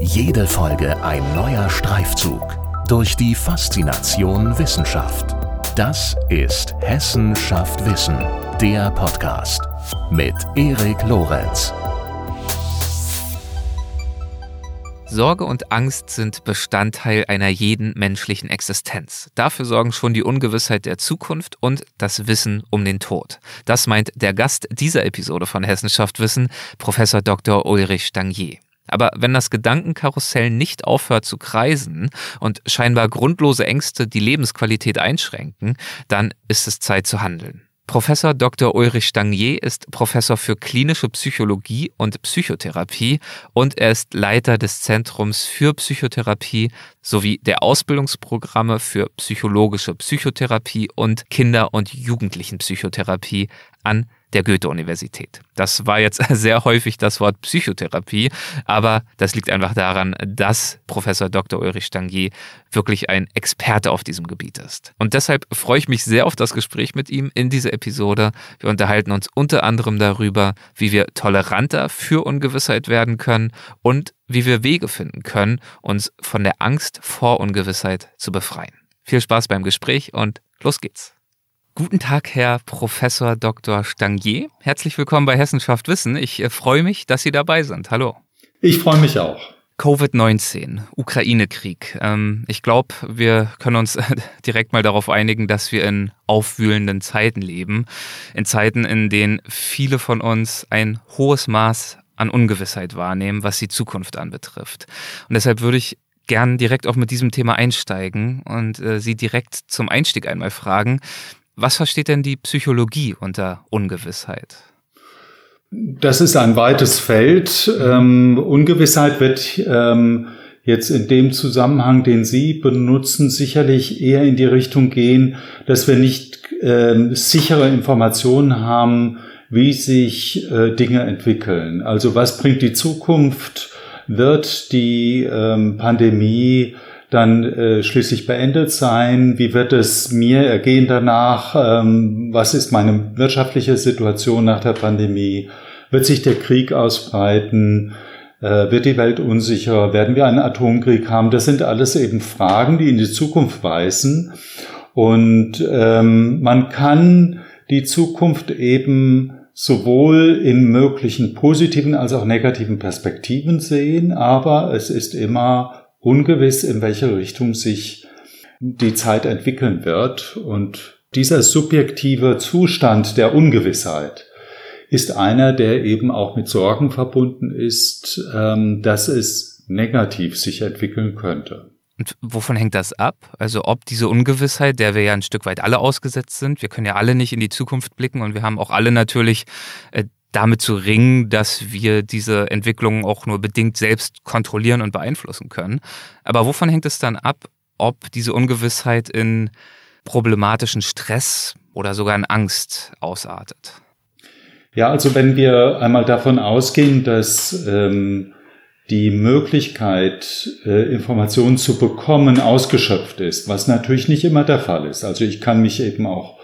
Jede Folge ein neuer Streifzug durch die Faszination Wissenschaft. Das ist Hessen schafft Wissen, der Podcast mit Erik Lorenz. Sorge und Angst sind Bestandteil einer jeden menschlichen Existenz. Dafür sorgen schon die Ungewissheit der Zukunft und das Wissen um den Tod. Das meint der Gast dieser Episode von Hessenschaft Wissen, Professor Dr. Ulrich Stangier. Aber wenn das Gedankenkarussell nicht aufhört zu kreisen und scheinbar grundlose Ängste die Lebensqualität einschränken, dann ist es Zeit zu handeln. Professor Dr. Ulrich Stangier ist Professor für klinische Psychologie und Psychotherapie und er ist Leiter des Zentrums für Psychotherapie sowie der Ausbildungsprogramme für psychologische Psychotherapie und Kinder- und Jugendlichenpsychotherapie an der Goethe-Universität. Das war jetzt sehr häufig das Wort Psychotherapie, aber das liegt einfach daran, dass Professor Dr. Ulrich Stangier wirklich ein Experte auf diesem Gebiet ist. Und deshalb freue ich mich sehr auf das Gespräch mit ihm in dieser Episode. Wir unterhalten uns unter anderem darüber, wie wir toleranter für Ungewissheit werden können und wie wir Wege finden können, uns von der Angst vor Ungewissheit zu befreien. Viel Spaß beim Gespräch und los geht's. Guten Tag, Herr Professor Dr. Stangier. Herzlich willkommen bei Hessenschaft Wissen. Ich äh, freue mich, dass Sie dabei sind. Hallo. Ich freue mich auch. Covid-19, Ukraine-Krieg. Ähm, ich glaube, wir können uns direkt mal darauf einigen, dass wir in aufwühlenden Zeiten leben. In Zeiten, in denen viele von uns ein hohes Maß an Ungewissheit wahrnehmen, was die Zukunft anbetrifft. Und deshalb würde ich gern direkt auch mit diesem Thema einsteigen und äh, Sie direkt zum Einstieg einmal fragen, was versteht denn die Psychologie unter Ungewissheit? Das ist ein weites Feld. Ähm, Ungewissheit wird ähm, jetzt in dem Zusammenhang, den Sie benutzen, sicherlich eher in die Richtung gehen, dass wir nicht ähm, sichere Informationen haben, wie sich äh, Dinge entwickeln. Also was bringt die Zukunft? Wird die ähm, Pandemie dann äh, schließlich beendet sein? Wie wird es mir ergehen danach? Ähm, was ist meine wirtschaftliche Situation nach der Pandemie? Wird sich der Krieg ausbreiten? Äh, wird die Welt unsicher? Werden wir einen Atomkrieg haben? Das sind alles eben Fragen, die in die Zukunft weisen. Und ähm, man kann die Zukunft eben sowohl in möglichen positiven als auch negativen Perspektiven sehen, aber es ist immer ungewiss, in welche Richtung sich die Zeit entwickeln wird. Und dieser subjektive Zustand der Ungewissheit ist einer, der eben auch mit Sorgen verbunden ist, ähm, dass es negativ sich entwickeln könnte. Und wovon hängt das ab? Also ob diese Ungewissheit, der wir ja ein Stück weit alle ausgesetzt sind, wir können ja alle nicht in die Zukunft blicken und wir haben auch alle natürlich äh, damit zu ringen, dass wir diese Entwicklungen auch nur bedingt selbst kontrollieren und beeinflussen können. Aber wovon hängt es dann ab, ob diese Ungewissheit in problematischen Stress oder sogar in Angst ausartet? Ja, also wenn wir einmal davon ausgehen, dass ähm, die Möglichkeit, äh, Informationen zu bekommen, ausgeschöpft ist, was natürlich nicht immer der Fall ist. Also ich kann mich eben auch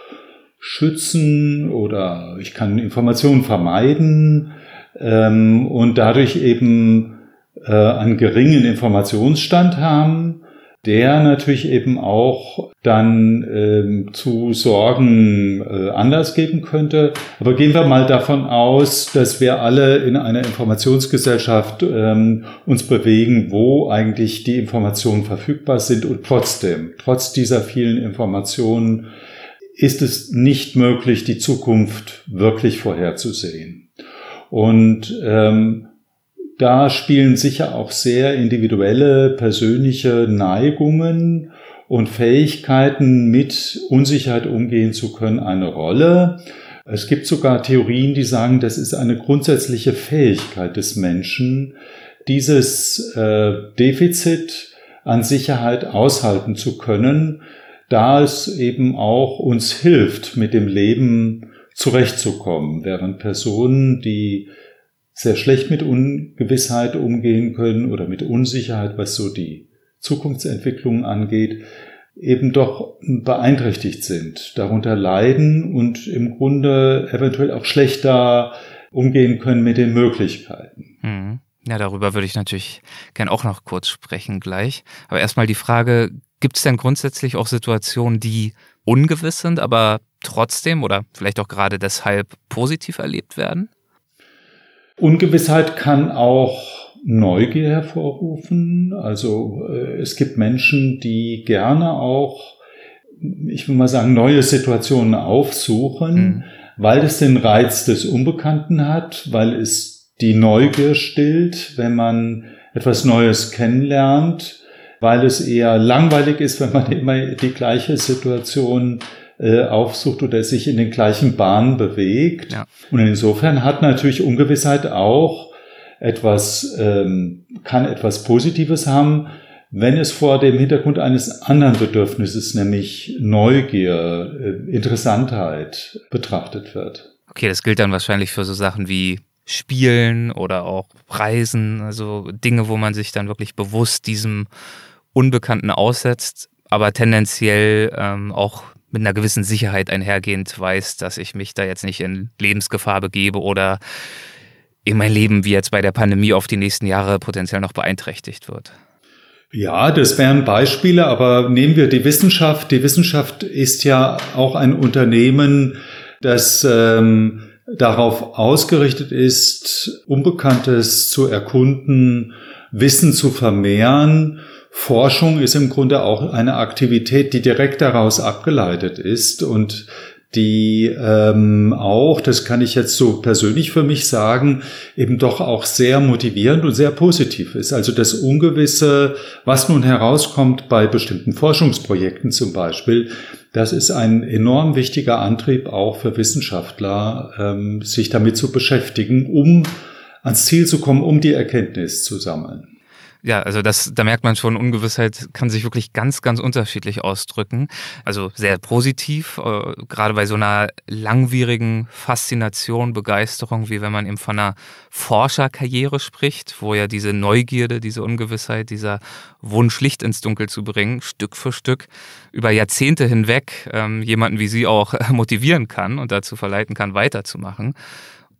schützen oder ich kann Informationen vermeiden ähm, und dadurch eben äh, einen geringen Informationsstand haben, der natürlich eben auch dann ähm, zu Sorgen äh, Anlass geben könnte. Aber gehen wir mal davon aus, dass wir alle in einer Informationsgesellschaft ähm, uns bewegen, wo eigentlich die Informationen verfügbar sind und trotzdem, trotz dieser vielen Informationen, ist es nicht möglich, die Zukunft wirklich vorherzusehen. Und ähm, da spielen sicher auch sehr individuelle persönliche Neigungen und Fähigkeiten mit Unsicherheit umgehen zu können eine Rolle. Es gibt sogar Theorien, die sagen, das ist eine grundsätzliche Fähigkeit des Menschen, dieses äh, Defizit an Sicherheit aushalten zu können, da es eben auch uns hilft, mit dem Leben zurechtzukommen, während Personen, die sehr schlecht mit Ungewissheit umgehen können oder mit Unsicherheit, was so die Zukunftsentwicklung angeht, eben doch beeinträchtigt sind, darunter leiden und im Grunde eventuell auch schlechter umgehen können mit den Möglichkeiten. Ja, darüber würde ich natürlich gern auch noch kurz sprechen gleich. Aber erstmal die Frage, gibt es denn grundsätzlich auch Situationen, die ungewiss sind, aber trotzdem oder vielleicht auch gerade deshalb positiv erlebt werden? Ungewissheit kann auch Neugier hervorrufen. Also äh, es gibt Menschen, die gerne auch, ich will mal sagen, neue Situationen aufsuchen, mhm. weil es den Reiz des Unbekannten hat, weil es die Neugier stillt, wenn man etwas Neues kennenlernt, weil es eher langweilig ist, wenn man immer die gleiche Situation äh, aufsucht oder sich in den gleichen Bahnen bewegt. Ja. Und insofern hat natürlich Ungewissheit auch etwas, ähm, kann etwas Positives haben, wenn es vor dem Hintergrund eines anderen Bedürfnisses, nämlich Neugier, äh, Interessantheit betrachtet wird. Okay, das gilt dann wahrscheinlich für so Sachen wie Spielen oder auch Reisen, also Dinge, wo man sich dann wirklich bewusst diesem Unbekannten aussetzt, aber tendenziell ähm, auch mit einer gewissen Sicherheit einhergehend weiß, dass ich mich da jetzt nicht in Lebensgefahr begebe oder in mein Leben wie jetzt bei der Pandemie auf die nächsten Jahre potenziell noch beeinträchtigt wird. Ja, das wären Beispiele, aber nehmen wir die Wissenschaft. Die Wissenschaft ist ja auch ein Unternehmen, das ähm, darauf ausgerichtet ist, Unbekanntes zu erkunden, Wissen zu vermehren. Forschung ist im Grunde auch eine Aktivität, die direkt daraus abgeleitet ist und die ähm, auch, das kann ich jetzt so persönlich für mich sagen, eben doch auch sehr motivierend und sehr positiv ist. Also das Ungewisse, was nun herauskommt bei bestimmten Forschungsprojekten zum Beispiel, das ist ein enorm wichtiger Antrieb auch für Wissenschaftler, ähm, sich damit zu beschäftigen, um ans Ziel zu kommen, um die Erkenntnis zu sammeln. Ja, also das, da merkt man schon, Ungewissheit kann sich wirklich ganz, ganz unterschiedlich ausdrücken. Also sehr positiv, äh, gerade bei so einer langwierigen Faszination, Begeisterung, wie wenn man eben von einer Forscherkarriere spricht, wo ja diese Neugierde, diese Ungewissheit, dieser Wunsch, Licht ins Dunkel zu bringen, Stück für Stück über Jahrzehnte hinweg ähm, jemanden wie Sie auch motivieren kann und dazu verleiten kann, weiterzumachen.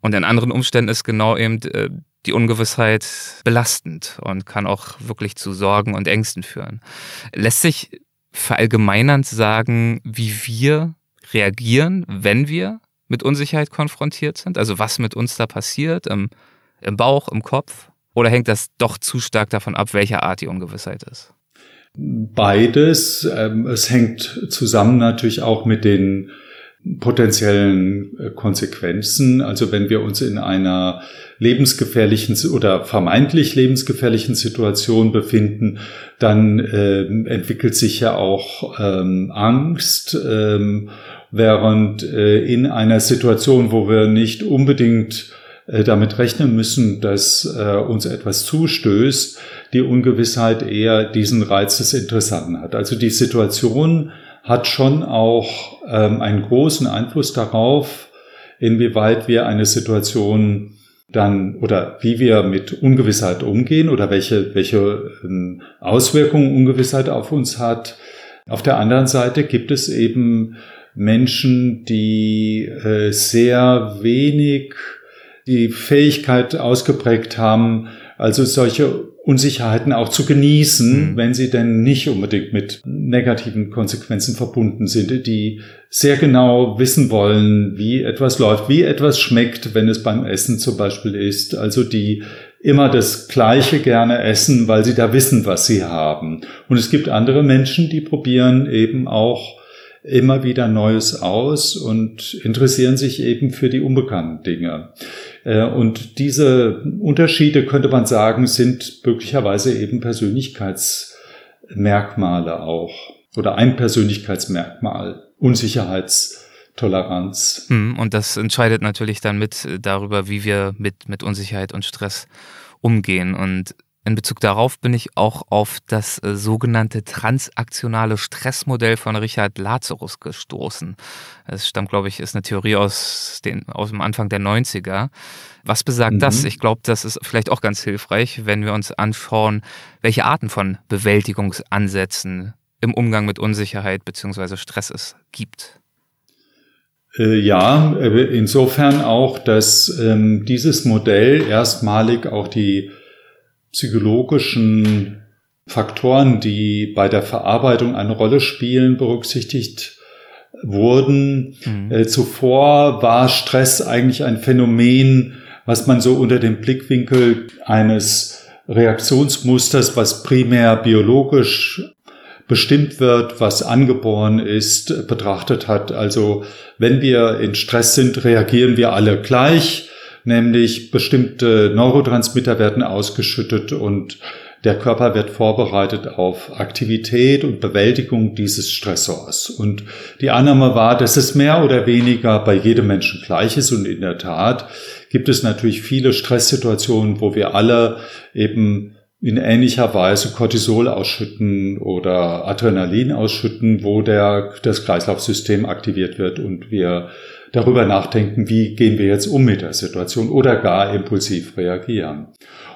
Und in anderen Umständen ist genau eben äh, die Ungewissheit belastend und kann auch wirklich zu Sorgen und Ängsten führen. Lässt sich verallgemeinernd sagen, wie wir reagieren, wenn wir mit Unsicherheit konfrontiert sind? Also was mit uns da passiert, im, im Bauch, im Kopf? Oder hängt das doch zu stark davon ab, welcher Art die Ungewissheit ist? Beides. Ähm, es hängt zusammen natürlich auch mit den potenziellen äh, Konsequenzen. Also wenn wir uns in einer lebensgefährlichen oder vermeintlich lebensgefährlichen Situation befinden, dann äh, entwickelt sich ja auch ähm, Angst, ähm, während äh, in einer Situation, wo wir nicht unbedingt äh, damit rechnen müssen, dass äh, uns etwas zustößt, die Ungewissheit eher diesen Reiz des Interessanten hat. Also die Situation hat schon auch ähm, einen großen Einfluss darauf, inwieweit wir eine Situation dann oder wie wir mit Ungewissheit umgehen oder welche, welche ähm, Auswirkungen Ungewissheit auf uns hat. Auf der anderen Seite gibt es eben Menschen, die äh, sehr wenig die Fähigkeit ausgeprägt haben, also solche Unsicherheiten auch zu genießen, mhm. wenn sie denn nicht unbedingt mit negativen Konsequenzen verbunden sind, die sehr genau wissen wollen, wie etwas läuft, wie etwas schmeckt, wenn es beim Essen zum Beispiel ist. Also die immer das Gleiche gerne essen, weil sie da wissen, was sie haben. Und es gibt andere Menschen, die probieren eben auch immer wieder Neues aus und interessieren sich eben für die unbekannten Dinge. Äh, und diese Unterschiede, könnte man sagen, sind möglicherweise eben Persönlichkeitsmerkmale auch oder ein Persönlichkeitsmerkmal, Unsicherheitstoleranz. Hm, und das entscheidet natürlich dann mit darüber, wie wir mit, mit Unsicherheit und Stress umgehen. Und in Bezug darauf bin ich auch auf das äh, sogenannte transaktionale Stressmodell von Richard Lazarus gestoßen. Es stammt, glaube ich, ist eine Theorie aus, den, aus dem Anfang der 90er. Was besagt mhm. das? Ich glaube, das ist vielleicht auch ganz hilfreich, wenn wir uns anschauen, welche Arten von Bewältigungsansätzen im Umgang mit Unsicherheit bzw. Stress es gibt. Äh, ja, äh, insofern auch, dass ähm, dieses Modell erstmalig auch die psychologischen Faktoren, die bei der Verarbeitung eine Rolle spielen, berücksichtigt wurden. Mhm. Äh, zuvor war Stress eigentlich ein Phänomen, was man so unter dem Blickwinkel eines Reaktionsmusters, was primär biologisch bestimmt wird, was angeboren ist, betrachtet hat. Also wenn wir in Stress sind, reagieren wir alle gleich, nämlich bestimmte Neurotransmitter werden ausgeschüttet und der Körper wird vorbereitet auf Aktivität und Bewältigung dieses Stressors. Und die Annahme war, dass es mehr oder weniger bei jedem Menschen gleich ist. Und in der Tat gibt es natürlich viele Stresssituationen, wo wir alle eben in ähnlicher Weise Cortisol ausschütten oder Adrenalin ausschütten, wo der, das Kreislaufsystem aktiviert wird und wir darüber nachdenken, wie gehen wir jetzt um mit der Situation oder gar impulsiv reagieren.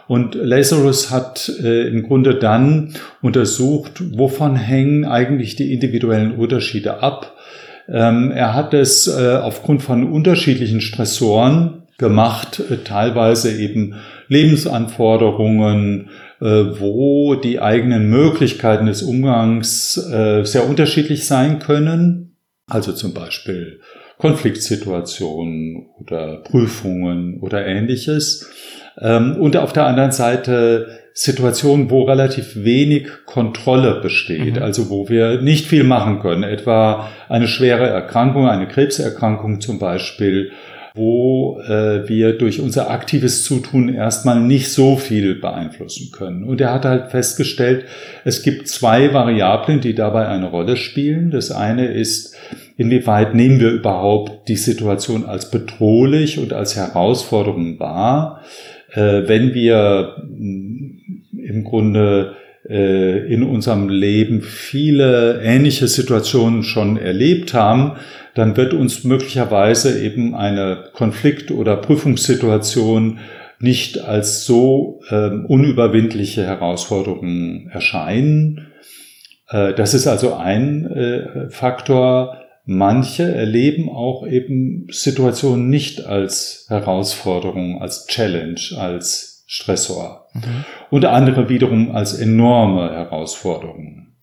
Und Lazarus hat äh, im Grunde dann untersucht, wovon hängen eigentlich die individuellen Unterschiede ab. Ähm, er hat es äh, aufgrund von unterschiedlichen Stressoren gemacht, äh, teilweise eben Lebensanforderungen, äh, wo die eigenen Möglichkeiten des Umgangs äh, sehr unterschiedlich sein können. Also zum Beispiel Konfliktsituationen oder Prüfungen oder ähnliches. Ähm, und auf der anderen Seite Situationen, wo relativ wenig Kontrolle besteht, mhm. also wo wir nicht viel machen können, etwa eine schwere Erkrankung, eine Krebserkrankung zum Beispiel, wo äh, wir durch unser aktives Zutun erstmal nicht so viel beeinflussen können. Und er hat halt festgestellt, es gibt zwei Variablen, die dabei eine Rolle spielen. Das eine ist, inwieweit nehmen wir überhaupt die Situation als bedrohlich und als Herausforderung wahr äh, wenn wir mm, im Grunde äh, in unserem Leben viele ähnliche Situationen schon erlebt haben, dann wird uns möglicherweise eben eine Konflikt- oder Prüfungssituation nicht als so äh, unüberwindliche Herausforderung erscheinen. Äh, das ist also ein äh, Faktor. Manche erleben auch eben Situationen nicht als Herausforderung, als Challenge, als Stressor. Mhm. Und andere wiederum als enorme Herausforderungen.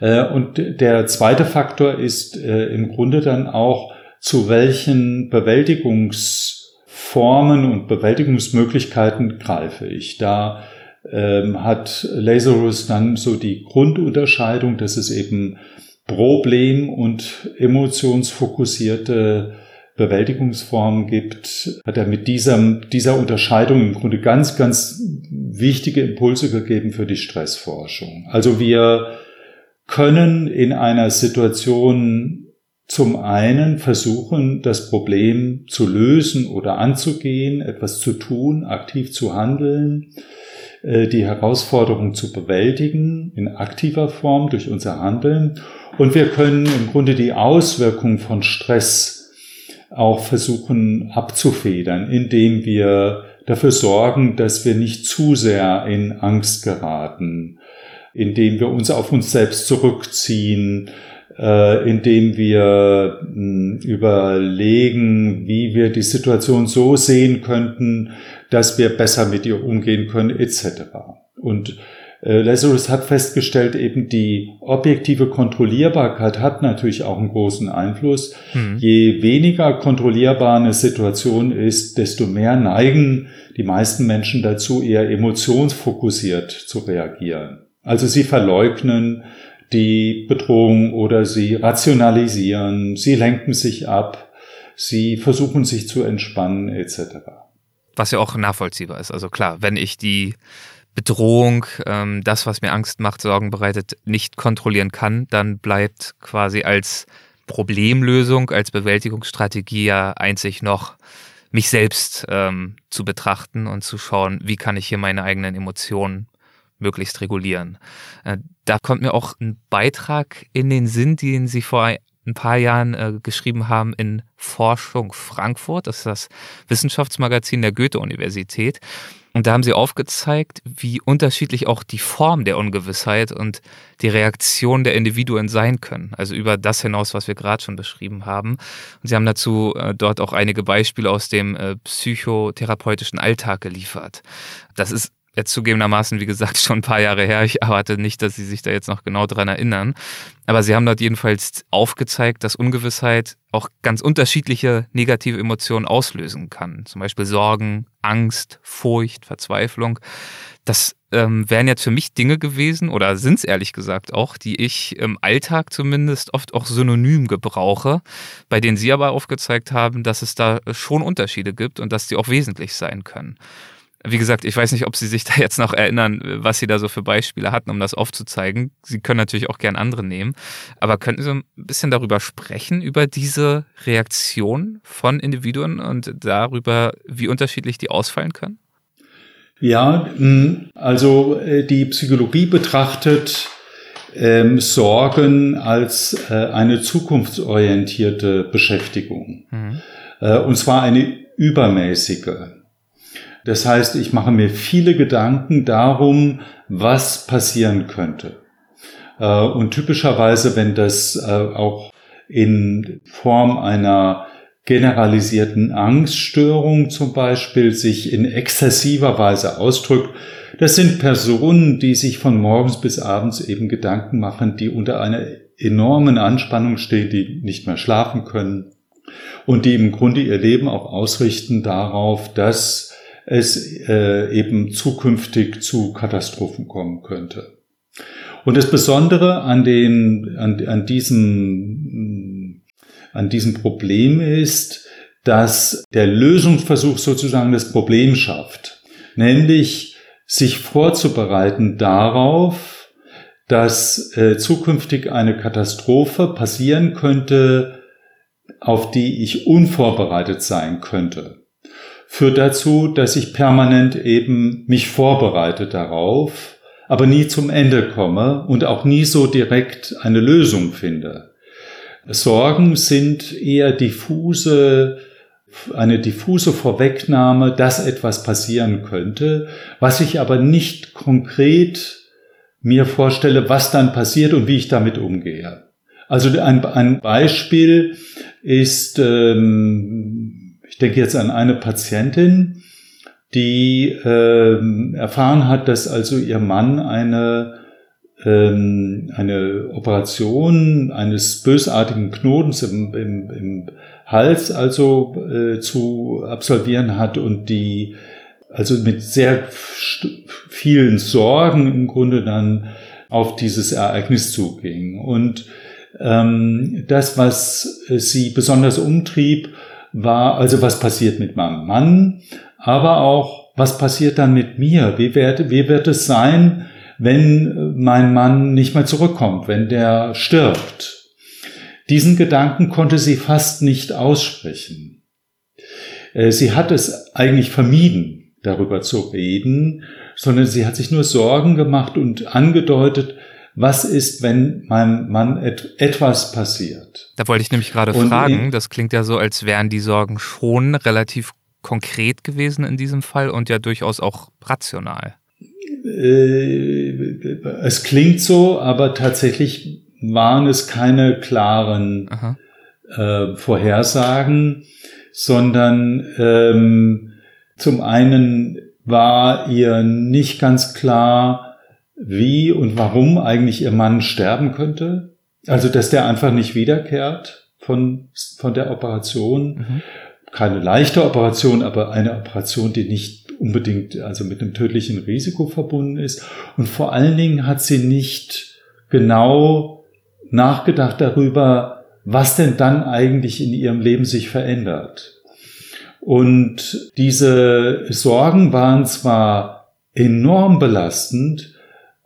Äh, und der zweite Faktor ist äh, im Grunde dann auch, zu welchen Bewältigungsformen und Bewältigungsmöglichkeiten greife ich. Da ähm, hat Lazarus dann so die Grundunterscheidung, dass es eben Problem- und emotionsfokussierte Bewältigungsformen gibt, hat er mit dieser, dieser Unterscheidung im Grunde ganz, ganz wichtige Impulse gegeben für die Stressforschung. Also wir können in einer Situation zum einen versuchen, das Problem zu lösen oder anzugehen, etwas zu tun, aktiv zu handeln, die Herausforderung zu bewältigen in aktiver Form durch unser Handeln. Und wir können im Grunde die Auswirkungen von Stress auch versuchen abzufedern, indem wir dafür sorgen, dass wir nicht zu sehr in Angst geraten, indem wir uns auf uns selbst zurückziehen, äh, indem wir mh, überlegen, wie wir die Situation so sehen könnten, dass wir besser mit ihr umgehen können, etc. Und äh, Lazarus hat festgestellt, eben die objektive Kontrollierbarkeit hat natürlich auch einen großen Einfluss. Mhm. Je weniger kontrollierbar eine Situation ist, desto mehr neigen die meisten Menschen dazu, eher emotionsfokussiert zu reagieren. Also sie verleugnen die Bedrohung oder sie rationalisieren, sie lenken sich ab, sie versuchen sich zu entspannen etc. Was ja auch nachvollziehbar ist. Also klar, wenn ich die Bedrohung, ähm, das, was mir Angst macht, Sorgen bereitet, nicht kontrollieren kann, dann bleibt quasi als Problemlösung, als Bewältigungsstrategie ja einzig noch mich selbst ähm, zu betrachten und zu schauen, wie kann ich hier meine eigenen Emotionen möglichst regulieren. Äh, da kommt mir auch ein Beitrag in den Sinn, den Sie vor ein paar Jahren äh, geschrieben haben in Forschung Frankfurt. Das ist das Wissenschaftsmagazin der Goethe-Universität. Und da haben sie aufgezeigt, wie unterschiedlich auch die Form der Ungewissheit und die Reaktion der Individuen sein können. Also über das hinaus, was wir gerade schon beschrieben haben. Und sie haben dazu äh, dort auch einige Beispiele aus dem psychotherapeutischen Alltag geliefert. Das ist jetzt zugegebenermaßen, wie gesagt, schon ein paar Jahre her. Ich erwarte nicht, dass Sie sich da jetzt noch genau dran erinnern. Aber Sie haben dort jedenfalls aufgezeigt, dass Ungewissheit auch ganz unterschiedliche negative Emotionen auslösen kann. Zum Beispiel Sorgen, Angst, Furcht, Verzweiflung. Das ähm, wären jetzt für mich Dinge gewesen, oder sind es ehrlich gesagt auch, die ich im Alltag zumindest oft auch synonym gebrauche, bei denen Sie aber aufgezeigt haben, dass es da schon Unterschiede gibt und dass die auch wesentlich sein können. Wie gesagt, ich weiß nicht, ob Sie sich da jetzt noch erinnern, was Sie da so für Beispiele hatten, um das aufzuzeigen. Sie können natürlich auch gern andere nehmen. Aber könnten Sie ein bisschen darüber sprechen, über diese Reaktion von Individuen und darüber, wie unterschiedlich die ausfallen können? Ja, also äh, die Psychologie betrachtet ähm, Sorgen als äh, eine zukunftsorientierte Beschäftigung. Mhm. Äh, und zwar eine übermäßige. Das heißt, ich mache mir viele Gedanken darum, was passieren könnte. Äh, und typischerweise, wenn das äh, auch in Form einer generalisierten Angststörung zum Beispiel sich in exzessiver Weise ausdrückt, das sind Personen, die sich von morgens bis abends eben Gedanken machen, die unter einer enormen Anspannung stehen, die nicht mehr schlafen können und die im Grunde ihr Leben auch ausrichten darauf, dass es äh, eben zukünftig zu Katastrophen kommen könnte. Und das Besondere an, den, an, an, diesem, an diesem Problem ist, dass der Lösungsversuch sozusagen das Problem schafft, nämlich sich vorzubereiten darauf, dass äh, zukünftig eine Katastrophe passieren könnte, auf die ich unvorbereitet sein könnte führt dazu, dass ich permanent eben mich vorbereite darauf, aber nie zum Ende komme und auch nie so direkt eine Lösung finde. Sorgen sind eher diffuse, eine diffuse Vorwegnahme, dass etwas passieren könnte, was ich aber nicht konkret mir vorstelle, was dann passiert und wie ich damit umgehe. Also ein, ein Beispiel ist, ähm, ich denke jetzt an eine Patientin, die ähm, erfahren hat, dass also ihr Mann eine ähm, eine Operation eines bösartigen Knotens im, im, im Hals also äh, zu absolvieren hat und die also mit sehr vielen Sorgen im Grunde dann auf dieses Ereignis zuging. Und ähm, das, was sie besonders umtrieb, war, also was passiert mit meinem Mann, aber auch, was passiert dann mit mir? Wie wird, wie wird es sein, wenn mein Mann nicht mehr zurückkommt, wenn der stirbt? Diesen Gedanken konnte sie fast nicht aussprechen. Äh, sie hat es eigentlich vermieden, darüber zu reden, sondern sie hat sich nur Sorgen gemacht und angedeutet, was ist, wenn meinem Mann et etwas passiert? Da wollte ich nämlich gerade Und fragen, das klingt ja so, als wären die Sorgen schon relativ konkret gewesen in diesem Fall und ja durchaus auch rational. Äh, es klingt so, aber tatsächlich waren es keine klaren äh, Vorhersagen, sondern ähm, zum einen war ihr nicht ganz klar, wie und warum eigentlich ihr Mann sterben könnte. Also, dass der einfach nicht wiederkehrt von, von der Operation. Mhm. Keine leichte Operation, aber eine Operation, die nicht unbedingt, also mit einem tödlichen Risiko verbunden ist. Und vor allen Dingen hat sie nicht genau nachgedacht darüber, was denn dann eigentlich in ihrem Leben sich verändert. Und diese Sorgen waren zwar enorm belastend,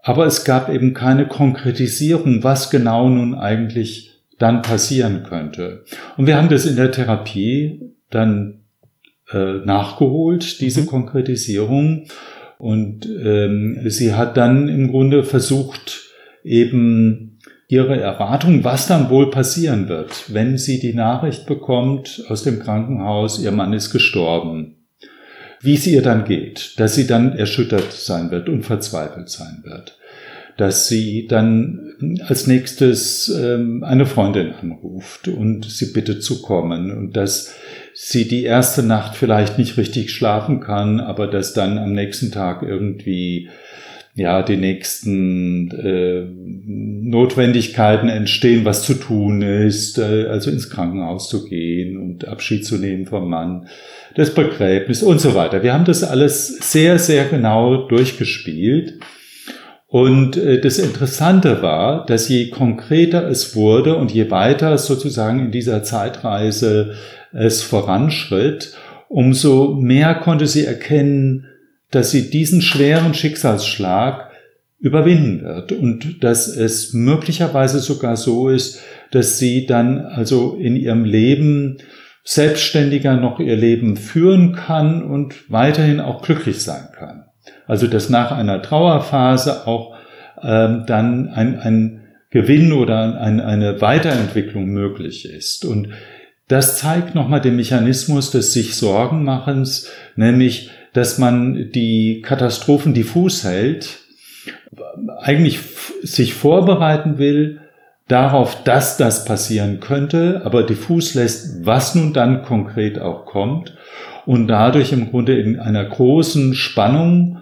aber es gab eben keine Konkretisierung, was genau nun eigentlich dann passieren könnte. Und wir haben das in der Therapie dann äh, nachgeholt, diese mhm. Konkretisierung. Und ähm, sie hat dann im Grunde versucht, eben ihre Erwartung, was dann wohl passieren wird, wenn sie die Nachricht bekommt aus dem Krankenhaus, ihr Mann ist gestorben wie es ihr dann geht, dass sie dann erschüttert sein wird und verzweifelt sein wird, dass sie dann als nächstes ähm, eine Freundin anruft und sie bittet zu kommen und dass sie die erste Nacht vielleicht nicht richtig schlafen kann, aber dass dann am nächsten Tag irgendwie ja die nächsten äh, Notwendigkeiten entstehen, was zu tun ist, äh, also ins Krankenhaus zu gehen und Abschied zu nehmen vom Mann, das Begräbnis und so weiter. Wir haben das alles sehr, sehr genau durchgespielt. Und äh, das Interessante war, dass je konkreter es wurde und je weiter sozusagen in dieser Zeitreise es voranschritt, umso mehr konnte sie erkennen, dass sie diesen schweren Schicksalsschlag überwinden wird und dass es möglicherweise sogar so ist, dass sie dann also in ihrem Leben selbstständiger noch ihr Leben führen kann und weiterhin auch glücklich sein kann. Also dass nach einer Trauerphase auch ähm, dann ein, ein Gewinn oder ein, eine Weiterentwicklung möglich ist. Und das zeigt nochmal den Mechanismus des sich Sorgenmachens, nämlich, dass man die Katastrophen diffus hält, eigentlich sich vorbereiten will darauf, dass das passieren könnte, aber diffus lässt, was nun dann konkret auch kommt und dadurch im Grunde in einer großen Spannung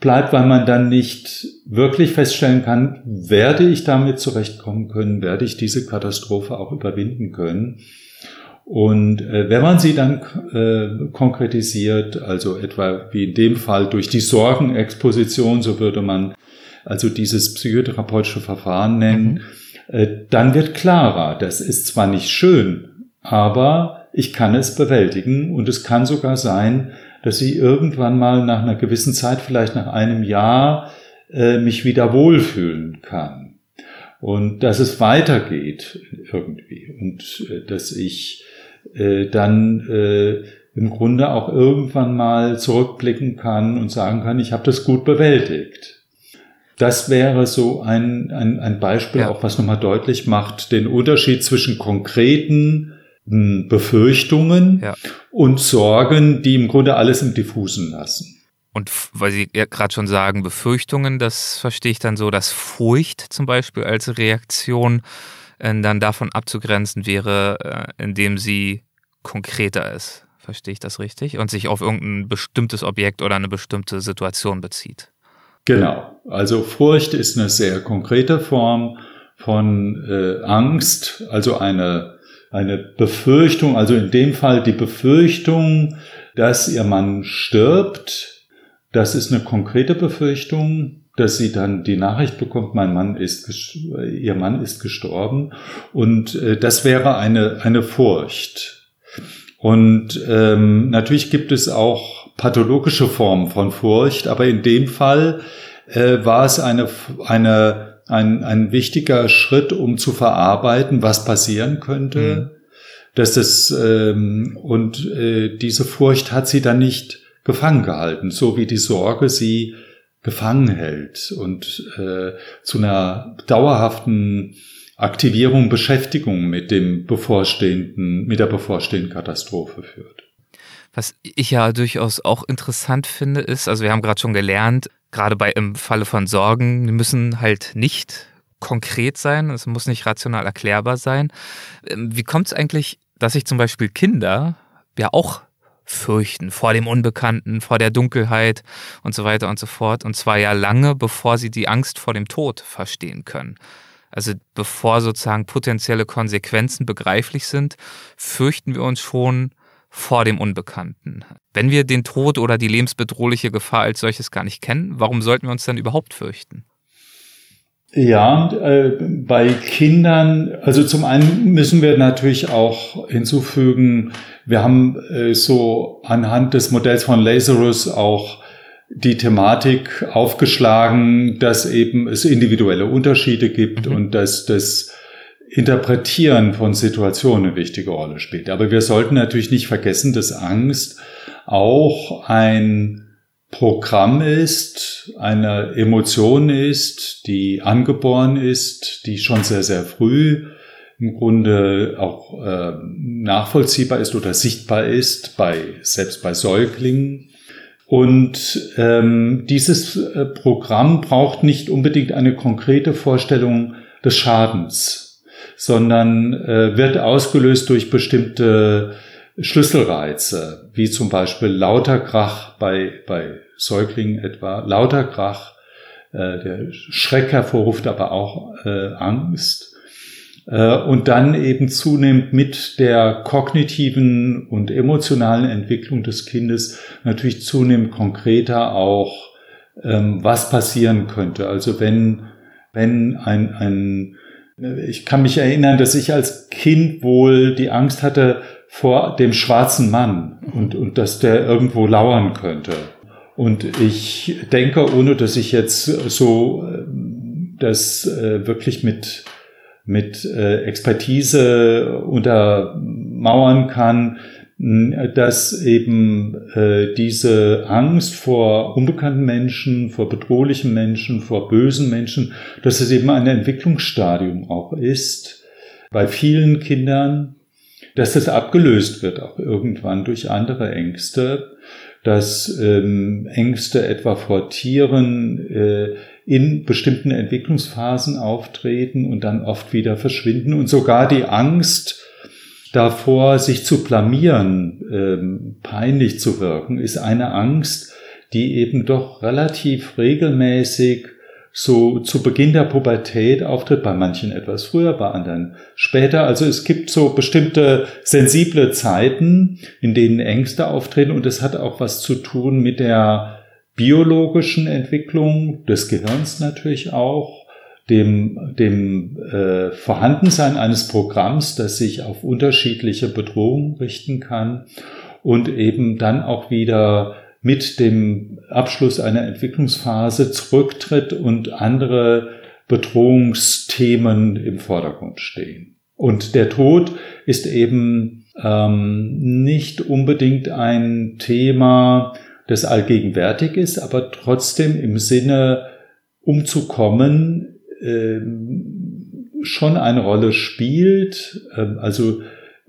bleibt, weil man dann nicht wirklich feststellen kann, werde ich damit zurechtkommen können, werde ich diese Katastrophe auch überwinden können. Und äh, wenn man sie dann äh, konkretisiert, also etwa wie in dem Fall durch die Sorgenexposition, so würde man also dieses psychotherapeutische Verfahren nennen, mhm. äh, dann wird klarer, das ist zwar nicht schön, aber ich kann es bewältigen und es kann sogar sein, dass ich irgendwann mal nach einer gewissen Zeit, vielleicht nach einem Jahr, äh, mich wieder wohlfühlen kann. Und dass es weitergeht irgendwie und äh, dass ich äh, dann im Grunde auch irgendwann mal zurückblicken kann und sagen kann, ich habe das gut bewältigt. Das wäre so ein, ein, ein Beispiel, ja. auch was nochmal deutlich macht, den Unterschied zwischen konkreten Befürchtungen ja. und Sorgen, die im Grunde alles im Diffusen lassen. Und weil Sie ja gerade schon sagen, Befürchtungen, das verstehe ich dann so, dass Furcht zum Beispiel als Reaktion äh, dann davon abzugrenzen wäre, äh, indem sie konkreter ist. Verstehe ich das richtig? Und sich auf irgendein bestimmtes Objekt oder eine bestimmte Situation bezieht. Genau. Also Furcht ist eine sehr konkrete Form von äh, Angst, also eine, eine Befürchtung, also in dem Fall die Befürchtung, dass ihr Mann stirbt. Das ist eine konkrete Befürchtung dass sie dann die Nachricht bekommt, mein Mann ist, ihr Mann ist gestorben. Und äh, das wäre eine, eine Furcht. Und ähm, natürlich gibt es auch pathologische Formen von Furcht, aber in dem Fall äh, war es eine, eine, ein, ein wichtiger Schritt, um zu verarbeiten, was passieren könnte. Mhm. Dass es, ähm, und äh, diese Furcht hat sie dann nicht gefangen gehalten, so wie die Sorge sie gefangen hält und äh, zu einer dauerhaften Aktivierung, Beschäftigung mit dem bevorstehenden, mit der bevorstehenden Katastrophe führt. Was ich ja durchaus auch interessant finde, ist, also wir haben gerade schon gelernt, gerade bei im Falle von Sorgen, müssen halt nicht konkret sein, es muss nicht rational erklärbar sein. Ähm, wie kommt es eigentlich, dass sich zum Beispiel Kinder ja auch fürchten, vor dem Unbekannten, vor der Dunkelheit und so weiter und so fort. Und zwar ja lange, bevor sie die Angst vor dem Tod verstehen können. Also bevor sozusagen potenzielle Konsequenzen begreiflich sind, fürchten wir uns schon vor dem Unbekannten. Wenn wir den Tod oder die lebensbedrohliche Gefahr als solches gar nicht kennen, warum sollten wir uns dann überhaupt fürchten? Ja, äh, bei Kindern, also zum einen müssen wir natürlich auch hinzufügen, wir haben äh, so anhand des Modells von Lazarus auch die Thematik aufgeschlagen, dass eben es individuelle Unterschiede gibt mhm. und dass das Interpretieren von Situationen eine wichtige Rolle spielt. Aber wir sollten natürlich nicht vergessen, dass Angst auch ein Programm ist, eine Emotion ist, die angeboren ist, die schon sehr, sehr früh im Grunde auch äh, nachvollziehbar ist oder sichtbar ist, bei, selbst bei Säuglingen. Und ähm, dieses äh, Programm braucht nicht unbedingt eine konkrete Vorstellung des Schadens, sondern äh, wird ausgelöst durch bestimmte Schlüsselreize, wie zum Beispiel lauter Krach bei, bei Säuglingen etwa, lauter Krach, äh, der Schreck hervorruft aber auch äh, Angst. Äh, und dann eben zunehmend mit der kognitiven und emotionalen Entwicklung des Kindes natürlich zunehmend konkreter auch, ähm, was passieren könnte. Also wenn, wenn ein, ein ich kann mich erinnern, dass ich als Kind wohl die Angst hatte, vor dem schwarzen Mann und, und dass der irgendwo lauern könnte. Und ich denke, ohne dass ich jetzt so ähm, das äh, wirklich mit, mit äh, Expertise untermauern kann, dass eben äh, diese Angst vor unbekannten Menschen, vor bedrohlichen Menschen, vor bösen Menschen, dass es eben ein Entwicklungsstadium auch ist bei vielen Kindern, dass das abgelöst wird auch irgendwann durch andere Ängste, dass ähm, Ängste etwa vor Tieren äh, in bestimmten Entwicklungsphasen auftreten und dann oft wieder verschwinden und sogar die Angst davor, sich zu blamieren, ähm, peinlich zu wirken, ist eine Angst, die eben doch relativ regelmäßig so zu Beginn der Pubertät auftritt, bei manchen etwas früher, bei anderen später. Also es gibt so bestimmte sensible Zeiten, in denen Ängste auftreten und es hat auch was zu tun mit der biologischen Entwicklung des Gehirns natürlich auch, dem, dem äh, Vorhandensein eines Programms, das sich auf unterschiedliche Bedrohungen richten kann und eben dann auch wieder mit dem Abschluss einer Entwicklungsphase zurücktritt und andere Bedrohungsthemen im Vordergrund stehen. Und der Tod ist eben ähm, nicht unbedingt ein Thema, das allgegenwärtig ist, aber trotzdem im Sinne umzukommen schon eine Rolle spielt. Ähm, also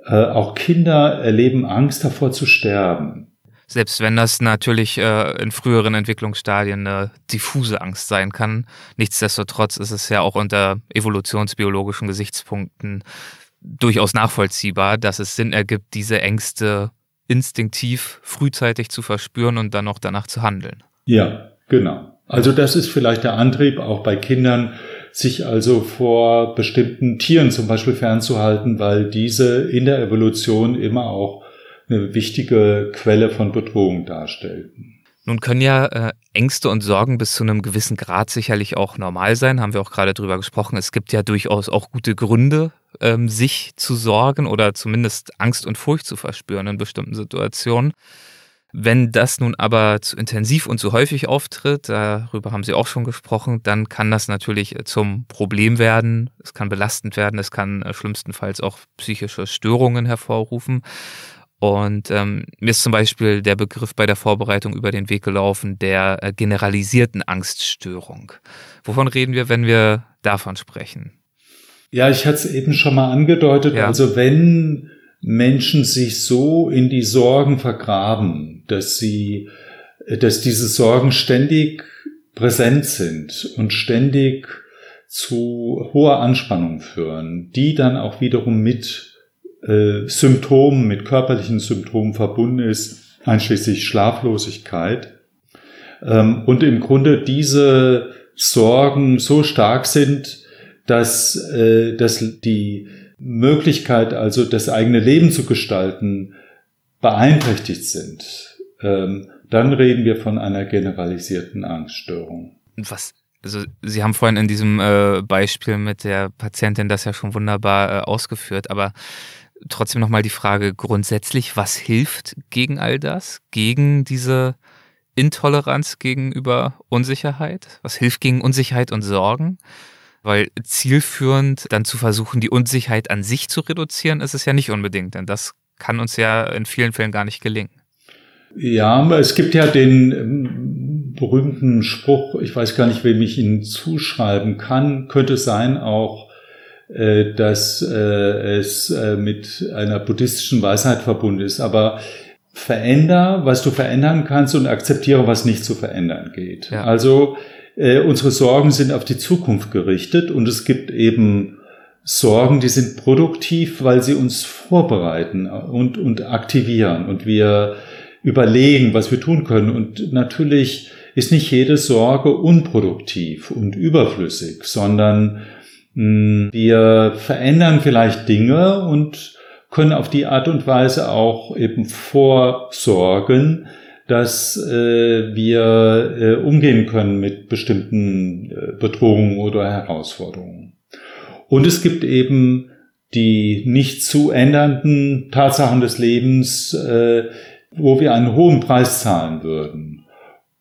äh, auch Kinder erleben Angst davor zu sterben. Selbst wenn das natürlich äh, in früheren Entwicklungsstadien eine diffuse Angst sein kann, nichtsdestotrotz ist es ja auch unter evolutionsbiologischen Gesichtspunkten durchaus nachvollziehbar, dass es Sinn ergibt, diese Ängste instinktiv frühzeitig zu verspüren und dann auch danach zu handeln. Ja, genau. Also das ist vielleicht der Antrieb auch bei Kindern, sich also vor bestimmten Tieren zum Beispiel fernzuhalten, weil diese in der Evolution immer auch eine wichtige Quelle von Bedrohung darstellten. Nun können ja äh, Ängste und Sorgen bis zu einem gewissen Grad sicherlich auch normal sein, haben wir auch gerade drüber gesprochen. Es gibt ja durchaus auch gute Gründe, ähm, sich zu sorgen oder zumindest Angst und Furcht zu verspüren in bestimmten Situationen. Wenn das nun aber zu intensiv und zu häufig auftritt, darüber haben Sie auch schon gesprochen, dann kann das natürlich zum Problem werden. Es kann belastend werden, es kann äh, schlimmstenfalls auch psychische Störungen hervorrufen. Und ähm, mir ist zum Beispiel der Begriff bei der Vorbereitung über den Weg gelaufen der äh, generalisierten Angststörung. Wovon reden wir, wenn wir davon sprechen? Ja, ich hatte es eben schon mal angedeutet. Ja. Also wenn Menschen sich so in die Sorgen vergraben, dass sie, dass diese Sorgen ständig präsent sind und ständig zu hoher Anspannung führen, die dann auch wiederum mit äh, Symptomen, mit körperlichen Symptomen verbunden ist, einschließlich Schlaflosigkeit. Ähm, und im Grunde diese Sorgen so stark sind, dass, äh, dass die Möglichkeit, also das eigene Leben zu gestalten, beeinträchtigt sind. Ähm, dann reden wir von einer generalisierten Angststörung. Was also Sie haben vorhin in diesem äh, Beispiel mit der Patientin das ja schon wunderbar äh, ausgeführt, aber trotzdem nochmal die Frage grundsätzlich, was hilft gegen all das? Gegen diese Intoleranz gegenüber Unsicherheit? Was hilft gegen Unsicherheit und Sorgen? Weil zielführend dann zu versuchen, die Unsicherheit an sich zu reduzieren, ist es ja nicht unbedingt, denn das kann uns ja in vielen Fällen gar nicht gelingen. Ja, es gibt ja den ähm, berühmten Spruch, ich weiß gar nicht, wem ich ihn zuschreiben kann, könnte sein auch, äh, dass äh, es äh, mit einer buddhistischen Weisheit verbunden ist. Aber veränder, was du verändern kannst und akzeptiere, was nicht zu verändern geht. Ja. Also äh, unsere Sorgen sind auf die Zukunft gerichtet und es gibt eben Sorgen, die sind produktiv, weil sie uns vorbereiten und, und aktivieren und wir überlegen, was wir tun können. Und natürlich ist nicht jede Sorge unproduktiv und überflüssig, sondern mh, hm, wir verändern vielleicht Dinge und können auf die Art und Weise auch eben vorsorgen, dass äh, wir äh, umgehen können mit bestimmten äh, Bedrohungen oder Herausforderungen. Und es gibt eben die nicht zu ändernden Tatsachen des Lebens, äh, wo wir einen hohen Preis zahlen würden,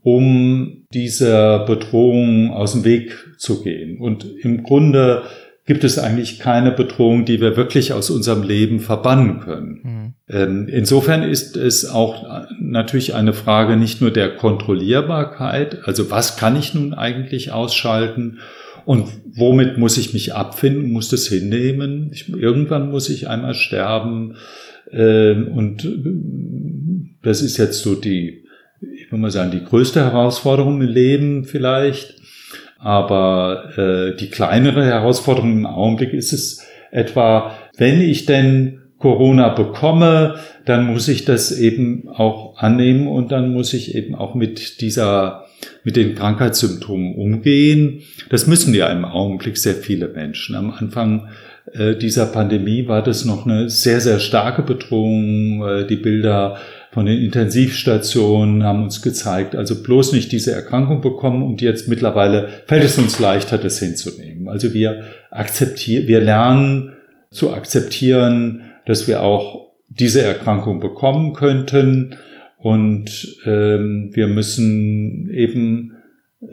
um dieser Bedrohung aus dem Weg zu gehen. Und im Grunde gibt es eigentlich keine Bedrohung, die wir wirklich aus unserem Leben verbannen können. Mhm. Ähm, insofern ist es auch natürlich eine Frage nicht nur der Kontrollierbarkeit, also was kann ich nun eigentlich ausschalten und womit muss ich mich abfinden, muss das hinnehmen. Ich, irgendwann muss ich einmal sterben ähm, und das ist jetzt so die, ich würde mal sagen, die größte Herausforderung im Leben vielleicht. Aber äh, die kleinere Herausforderung im Augenblick ist es etwa, wenn ich denn Corona bekomme, dann muss ich das eben auch annehmen und dann muss ich eben auch mit dieser, mit den Krankheitssymptomen umgehen. Das müssen ja im Augenblick sehr viele Menschen. Am Anfang äh, dieser Pandemie war das noch eine sehr, sehr starke Bedrohung. Äh, die Bilder von den Intensivstationen haben uns gezeigt, also bloß nicht diese Erkrankung bekommen und jetzt mittlerweile fällt es uns leichter, das hinzunehmen. Also wir akzeptieren, wir lernen zu akzeptieren, dass wir auch diese Erkrankung bekommen könnten und ähm, wir müssen eben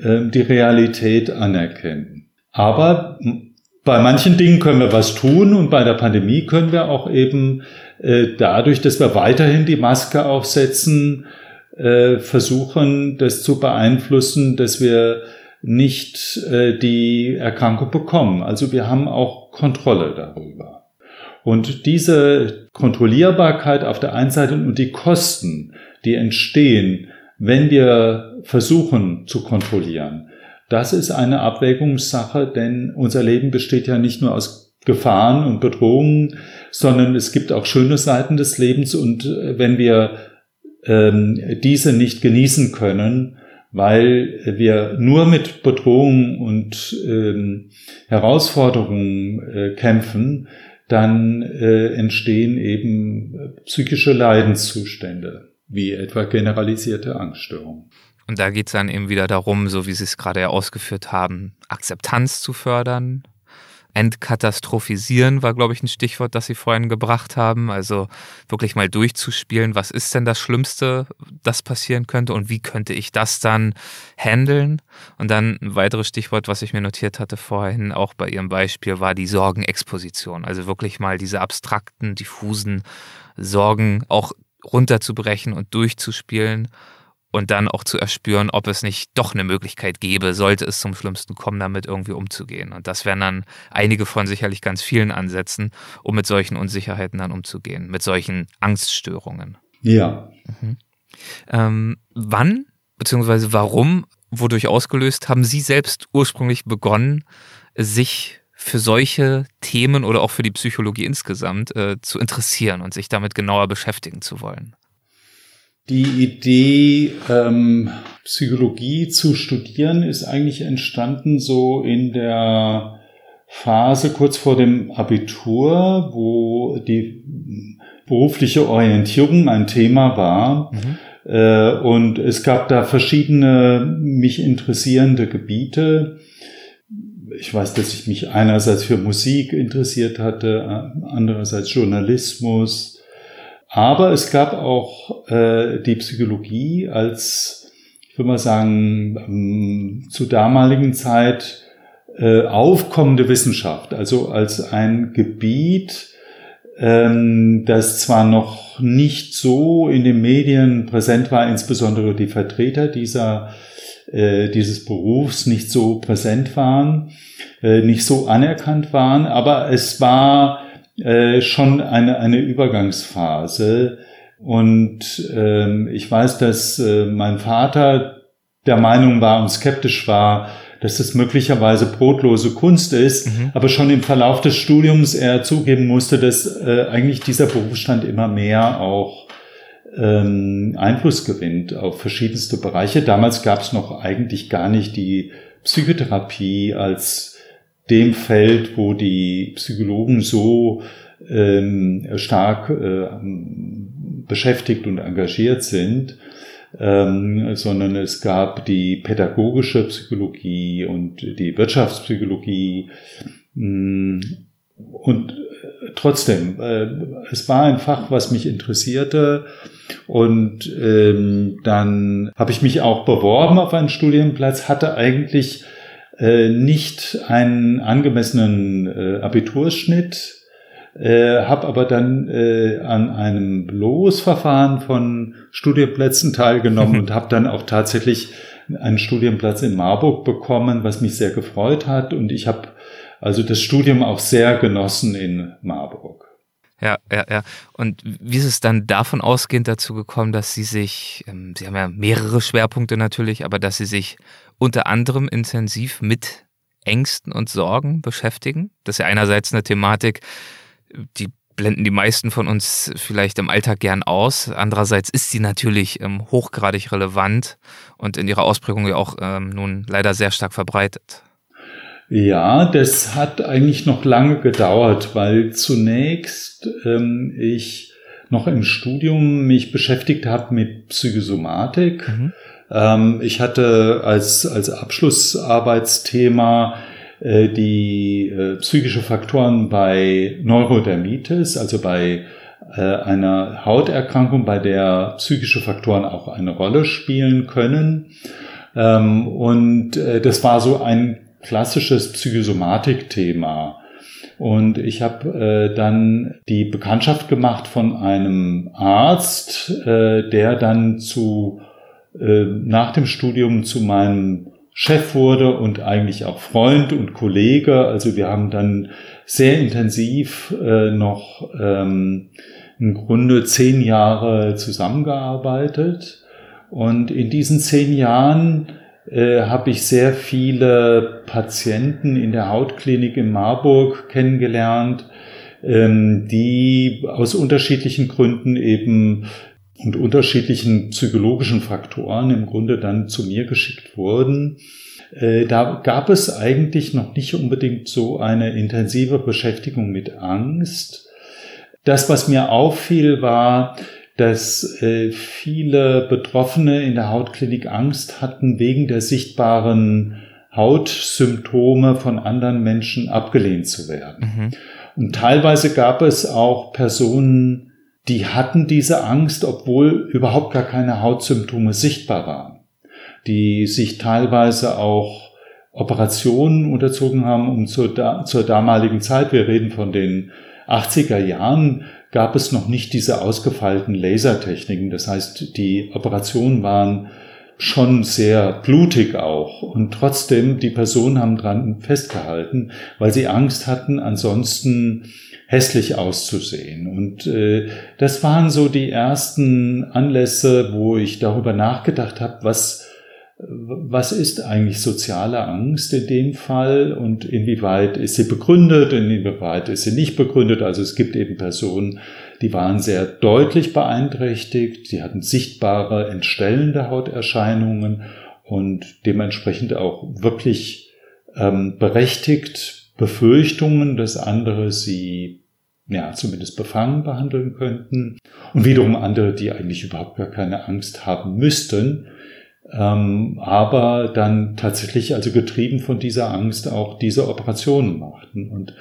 ähm, die Realität anerkennen. Aber bei manchen Dingen können wir was tun und bei der Pandemie können wir auch eben dadurch, dass wir weiterhin die Maske aufsetzen, äh, versuchen, das zu beeinflussen, dass wir nicht äh, die Erkrankung bekommen. Also wir haben auch Kontrolle darüber. Und diese Kontrollierbarkeit auf der einen Seite und die Kosten, die entstehen, wenn wir versuchen zu kontrollieren, das ist eine Abwägungssache, denn unser Leben besteht ja nicht nur aus Gefahren und Bedrohungen, sondern es gibt auch schöne Seiten des Lebens und äh, wenn wir ähm, diese nicht genießen können, weil wir nur mit Bedrohungen und ähm, Herausforderungen äh, kämpfen, dann äh, entstehen eben äh, psychische Leidenszustände, wie etwa generalisierte Angststörungen. Und da geht es dann eben wieder darum, so wie Sie es gerade ja ausgeführt haben, Akzeptanz zu fördern, Entkatastrophisieren war, glaube ich, ein Stichwort, das Sie vorhin gebracht haben. Also wirklich mal durchzuspielen, was ist denn das Schlimmste, das passieren könnte und wie könnte ich das dann handeln? Und dann ein weiteres Stichwort, was ich mir notiert hatte vorhin, auch bei Ihrem Beispiel, war die Sorgenexposition. Also wirklich mal diese abstrakten, diffusen Sorgen auch runterzubrechen und durchzuspielen und dann auch zu erspüren, ob es nicht doch eine Möglichkeit gäbe, sollte es zum Schlimmsten kommen, damit irgendwie umzugehen. Und das wären dann einige von sicherlich ganz vielen Ansätzen, um mit solchen Unsicherheiten dann umzugehen, mit solchen Angststörungen. Ja. Mhm. Ähm, wann beziehungsweise warum, wodurch ausgelöst, haben Sie selbst ursprünglich begonnen, sich für solche Themen oder auch für die Psychologie insgesamt äh, zu interessieren und sich damit genauer beschäftigen zu wollen? Die Idee, ähm, Psychologie zu studieren, ist eigentlich entstanden so in der Phase kurz vor dem Abitur, wo die berufliche Orientierung ein Thema war. Mhm. Äh, und es gab da verschiedene mich interessierende Gebiete. Ich weiß, dass ich mich einerseits für Musik interessiert hatte, andererseits Journalismus, aber es gab auch äh, die Psychologie als, ich würde mal sagen, ähm, zu damaligen Zeit äh, aufkommende Wissenschaft, also als ein Gebiet, ähm, das zwar noch nicht so in den Medien präsent war, insbesondere die Vertreter dieser äh, dieses Berufs nicht so präsent waren, äh, nicht so anerkannt waren, aber es war äh, schon eine, eine Übergangsphase. Und ähm, ich weiß, dass äh, mein Vater der Meinung war und skeptisch war, dass das möglicherweise brotlose Kunst ist, mhm. aber schon im Verlauf des Studiums er zugeben musste, dass äh, eigentlich dieser Berufsstand immer mehr auch ähm, Einfluss gewinnt auf verschiedenste Bereiche. Damals gab es noch eigentlich gar nicht die Psychotherapie als dem Feld, wo die Psychologen so ähm, stark äh, beschäftigt und engagiert sind, ähm, sondern es gab die pädagogische Psychologie und die Wirtschaftspsychologie. Mm, und äh, trotzdem, äh, es war ein Fach, was mich interessierte. Und ähm, dann habe ich mich auch beworben auf einen Studienplatz, hatte eigentlich nicht einen angemessenen äh, Abiturschnitt äh, habe aber dann äh, an einem Losverfahren von Studienplätzen teilgenommen und habe dann auch tatsächlich einen Studienplatz in Marburg bekommen, was mich sehr gefreut hat. Und ich habe also das Studium auch sehr genossen in Marburg. Ja, ja, ja. Und wie ist es dann davon ausgehend dazu gekommen, dass Sie sich, ähm, Sie haben ja mehrere Schwerpunkte natürlich, aber dass Sie sich unter anderem intensiv mit Ängsten und Sorgen beschäftigen? Das ist ja einerseits eine Thematik, die blenden die meisten von uns vielleicht im Alltag gern aus. Andererseits ist sie natürlich ähm, hochgradig relevant und in ihrer Ausprägung ja auch ähm, nun leider sehr stark verbreitet. Ja, das hat eigentlich noch lange gedauert, weil zunächst ähm, ich noch im Studium mich beschäftigt habe mit Psychosomatik. Mhm. Ähm, ich hatte als, als Abschlussarbeitsthema äh, die äh, psychische Faktoren bei Neurodermitis, also bei äh, einer Hauterkrankung, bei der psychische Faktoren auch eine Rolle spielen können. Ähm, und das war so ein klassisches Psychosomatik-Thema. Und ich habe dann die Bekanntschaft gemacht von einem Arzt, der dann zu nach dem Studium zu meinem Chef wurde und eigentlich auch Freund und Kollege. Also wir haben dann sehr intensiv äh, noch ähm, im Grunde zehn Jahre zusammengearbeitet. Und in diesen zehn Jahren äh, habe ich sehr viele Patienten in der Hautklinik in Marburg kennengelernt, ähm, die aus unterschiedlichen Gründen eben und unterschiedlichen psychologischen Faktoren im Grunde dann zu mir geschickt wurden. Äh, da gab es eigentlich noch nicht unbedingt so eine intensive Beschäftigung mit Angst. Das, was mir auffiel, war, dass äh, viele Betroffene in der Hautklinik Angst hatten, wegen der sichtbaren Hautsymptome von anderen Menschen abgelehnt zu werden. Mhm. Und teilweise gab es auch Personen, die hatten diese Angst, obwohl überhaupt gar keine Hautsymptome sichtbar waren, die sich teilweise auch Operationen unterzogen haben, um zur, zur damaligen Zeit, wir reden von den 80er Jahren, gab es noch nicht diese ausgefeilten Lasertechniken. Das heißt, die Operationen waren schon sehr blutig auch. Und trotzdem, die Personen haben dran festgehalten, weil sie Angst hatten, ansonsten hässlich auszusehen. Und äh, das waren so die ersten Anlässe, wo ich darüber nachgedacht habe, was was ist eigentlich soziale Angst in dem Fall und inwieweit ist sie begründet inwieweit ist sie nicht begründet. Also es gibt eben Personen, die waren sehr deutlich beeinträchtigt, die hatten sichtbare entstellende Hauterscheinungen und dementsprechend auch wirklich ähm, berechtigt Befürchtungen, dass andere sie ja, zumindest befangen behandeln könnten. Und wiederum andere, die eigentlich überhaupt gar keine Angst haben müssten, ähm, aber dann tatsächlich also getrieben von dieser Angst auch diese Operationen machten. Und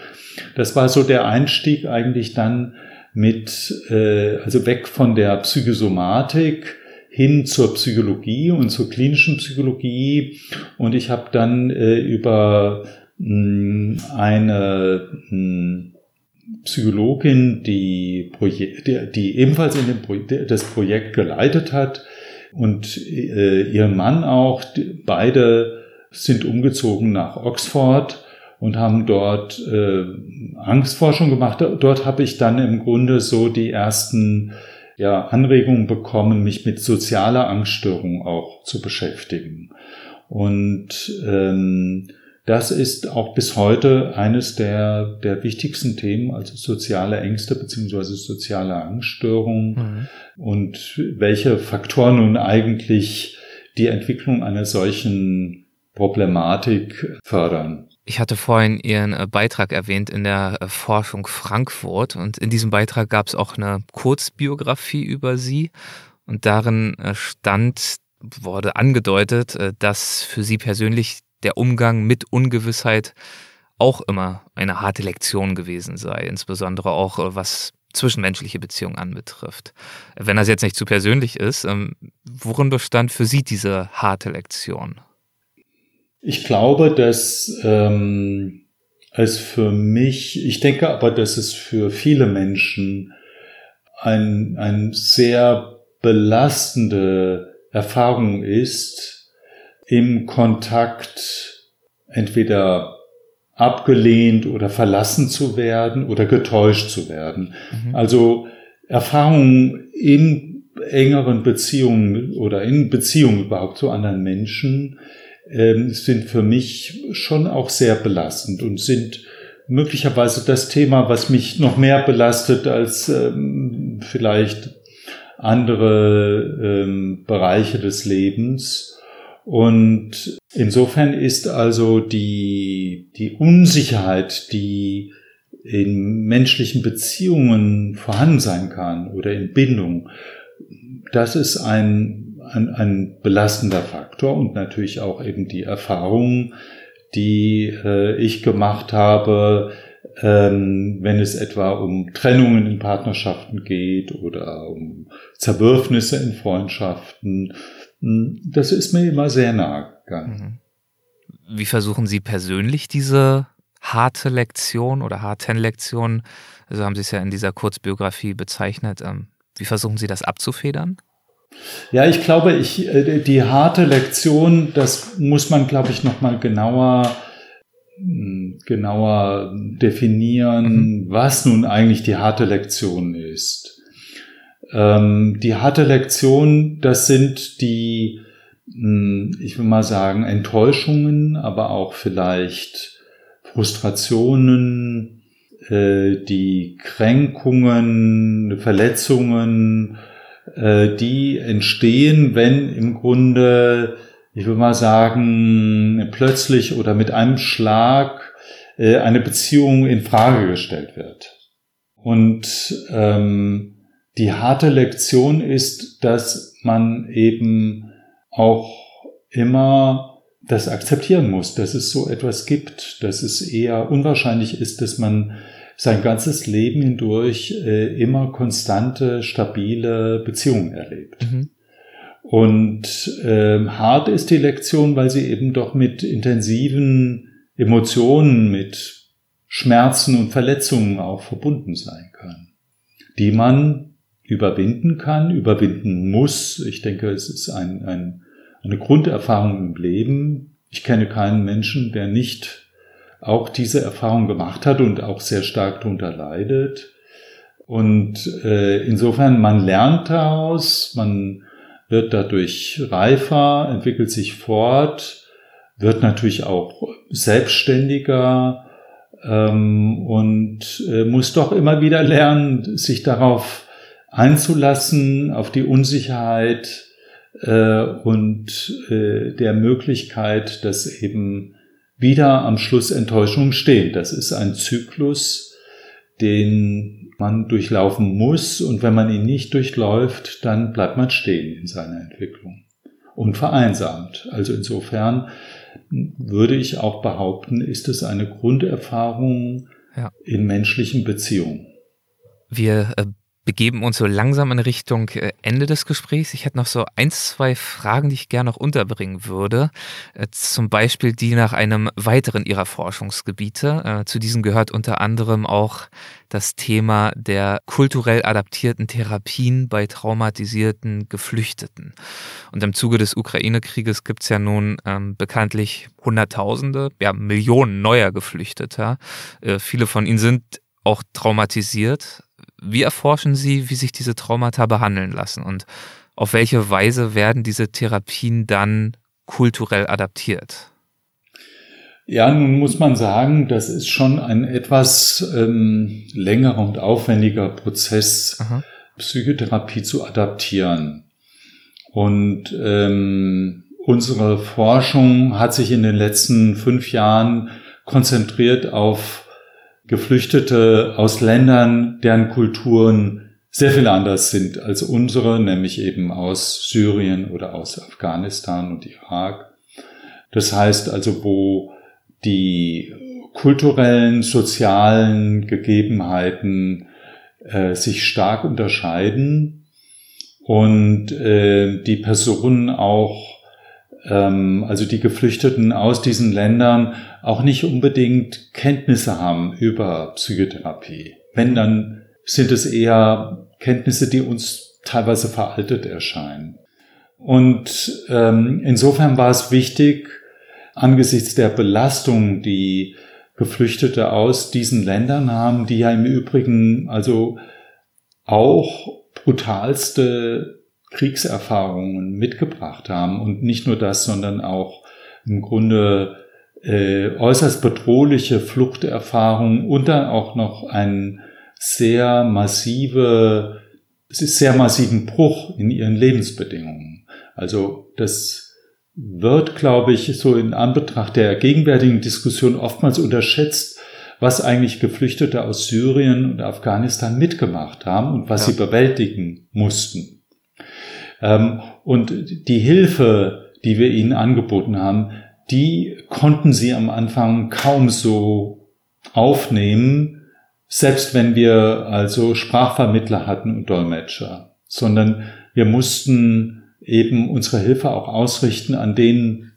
das war so der Einstieg eigentlich dann mit, äh, also weg von der Psychosomatik hin zur Psychologie und zur klinischen Psychologie. Und ich habe dann äh, über mh, eine mh, Psychologin, die, Projek die, ebenfalls in dem Pro das Projekt geleitet hat und äh, ihr Mann auch. Beide sind umgezogen nach Oxford und haben dort äh, Angstforschung gemacht. Dort habe ich dann im Grunde so die ersten ja, Anregungen bekommen, mich mit sozialer Angststörung auch zu beschäftigen. Und ähm, das ist auch bis heute eines der, der wichtigsten Themen, also soziale Ängste beziehungsweise soziale Angststörungen mhm. und welche Faktoren nun eigentlich die Entwicklung einer solchen Problematik fördern. Ich hatte vorhin Ihren äh, Beitrag erwähnt in der äh, Forschung Frankfurt und in diesem Beitrag gab es auch eine Kurzbiografie über Sie und darin äh, stand, wurde angedeutet, dass für Sie persönlich der Umgang mit Ungewissheit auch immer eine harte Lektion gewesen sei, insbesondere auch was zwischenmenschliche Beziehungen anbetrifft. Wenn das jetzt nicht zu persönlich ist, ähm, worin bestand für Sie diese harte Lektion? Ich glaube, dass ähm, es für mich, ich denke aber, dass es für viele Menschen ein, ein sehr belastende Erfahrung ist, im Kontakt entweder abgelehnt oder verlassen zu werden oder getäuscht zu werden. Mhm. Also Erfahrungen in engeren Beziehungen oder in Beziehungen überhaupt zu anderen Menschen ähm, sind für mich schon auch sehr belastend und sind möglicherweise das Thema, was mich noch mehr belastet als ähm, vielleicht andere ähm, Bereiche des Lebens. Und insofern ist also die, die Unsicherheit, die in menschlichen Beziehungen vorhanden sein kann oder in Bindung, das ist ein ein, ein belastender Faktor und natürlich auch eben die Erfahrungen, die äh, ich gemacht habe, ähm, wenn es etwa um Trennungen in Partnerschaften geht oder um Zerwürfnisse in Freundschaften. Hm, das ist mir immer sehr nahe gegangen. Mhm. Wie versuchen Sie persönlich diese harte Lektion oder harten Lektion, also haben Sie es ja in dieser Kurzbiografie bezeichnet, ähm, wie versuchen Sie das abzufedern? Ja, ich glaube, ich, äh, die harte Lektion, das muss man, glaube ich, nochmal genauer, hm, genauer definieren, mhm. was nun eigentlich die harte Lektion ist. Ähm, die harte Lektion, das sind die, hm, ich will mal sagen, Enttäuschungen, aber auch vielleicht Frustrationen, äh, die Kränkungen, Verletzungen, äh, die entstehen, wenn im Grunde, ich würde mal sagen, plötzlich oder mit einem Schlag äh, eine Beziehung in Frage gestellt wird. Und ähm, die harte Lektion ist, dass man eben auch immer das akzeptieren muss, dass es so etwas gibt, dass es eher unwahrscheinlich ist, dass man sein ganzes Leben hindurch äh, immer konstante, stabile Beziehungen erlebt. Mhm. Und äh, hart ist die Lektion, weil sie eben doch mit intensiven Emotionen, mit Schmerzen und Verletzungen auch verbunden sein kann, die man überwinden kann, überwinden muss. Ich denke, es ist ein, ein, eine Grunderfahrung im Leben. Ich kenne keinen Menschen, der nicht auch diese Erfahrung gemacht hat und auch sehr stark darunter leidet. Und äh, insofern, man lernt daraus, man wird dadurch reifer, entwickelt sich fort, wird natürlich auch selbstständiger ähm, und äh, muss doch immer wieder lernen, sich darauf einzulassen, auf die Unsicherheit äh, und äh, der Möglichkeit, dass eben wieder am Schluss Enttäuschung stehen. Das ist ein Zyklus, den man durchlaufen muss und wenn man ihn nicht durchläuft, dann bleibt man stehen in seiner Entwicklung und vereinsamt. Also insofern würde ich auch behaupten, ist es eine Grunderfahrung ja. in menschlichen Beziehungen. Wir äh, begeben uns so langsam in Richtung äh, Ende des Gesprächs. Ich hätte noch so ein, zwei Fragen, die ich gerne noch unterbringen würde. Äh, zum Beispiel die nach einem weiteren Ihrer Forschungsgebiete. Äh, zu diesen gehört unter anderem auch das Thema der kulturell adaptierten Therapien bei traumatisierten Geflüchteten. Und im Zuge des Ukraine-Krieges gibt es ja nun ähm, bekanntlich Hunderttausende, ja Millionen neuer Geflüchteter. Äh, viele von ihnen sind auch traumatisiert wie erforschen Sie, wie sich diese Traumata behandeln lassen und auf welche Weise werden diese Therapien dann kulturell adaptiert? Ja, nun muss man sagen, das ist schon ein etwas ähm, längerer und aufwendiger Prozess, Aha. Psychotherapie zu adaptieren. Und ähm, unsere Forschung hat sich in den letzten fünf Jahren konzentriert auf Geflüchtete aus Ländern, deren Kulturen sehr viel anders sind als unsere, nämlich eben aus Syrien oder aus Afghanistan und Irak. Das heißt also, wo die kulturellen, sozialen Gegebenheiten äh, sich stark unterscheiden und äh, die Personen auch, ähm, also die Geflüchteten aus diesen Ländern auch nicht unbedingt Kenntnisse haben über Psychotherapie. Wenn, dann sind es eher Kenntnisse, die uns teilweise veraltet erscheinen. Und ähm, insofern war es wichtig, angesichts der Belastung, die Geflüchtete aus diesen Ländern haben, die ja im Übrigen also auch brutalste Kriegserfahrungen mitgebracht haben und nicht nur das, sondern auch im Grunde äh, äußerst bedrohliche Fluchterfahrungen und dann auch noch einen sehr massive, sehr massiven Bruch in ihren Lebensbedingungen. Also das wird, glaube ich, so in Anbetracht der gegenwärtigen Diskussion oftmals unterschätzt, was eigentlich Geflüchtete aus Syrien und Afghanistan mitgemacht haben und was ja. sie bewältigen mussten. Ähm, und die Hilfe, die wir ihnen angeboten haben, die konnten sie am Anfang kaum so aufnehmen, selbst wenn wir also Sprachvermittler hatten und Dolmetscher, sondern wir mussten eben unsere Hilfe auch ausrichten an den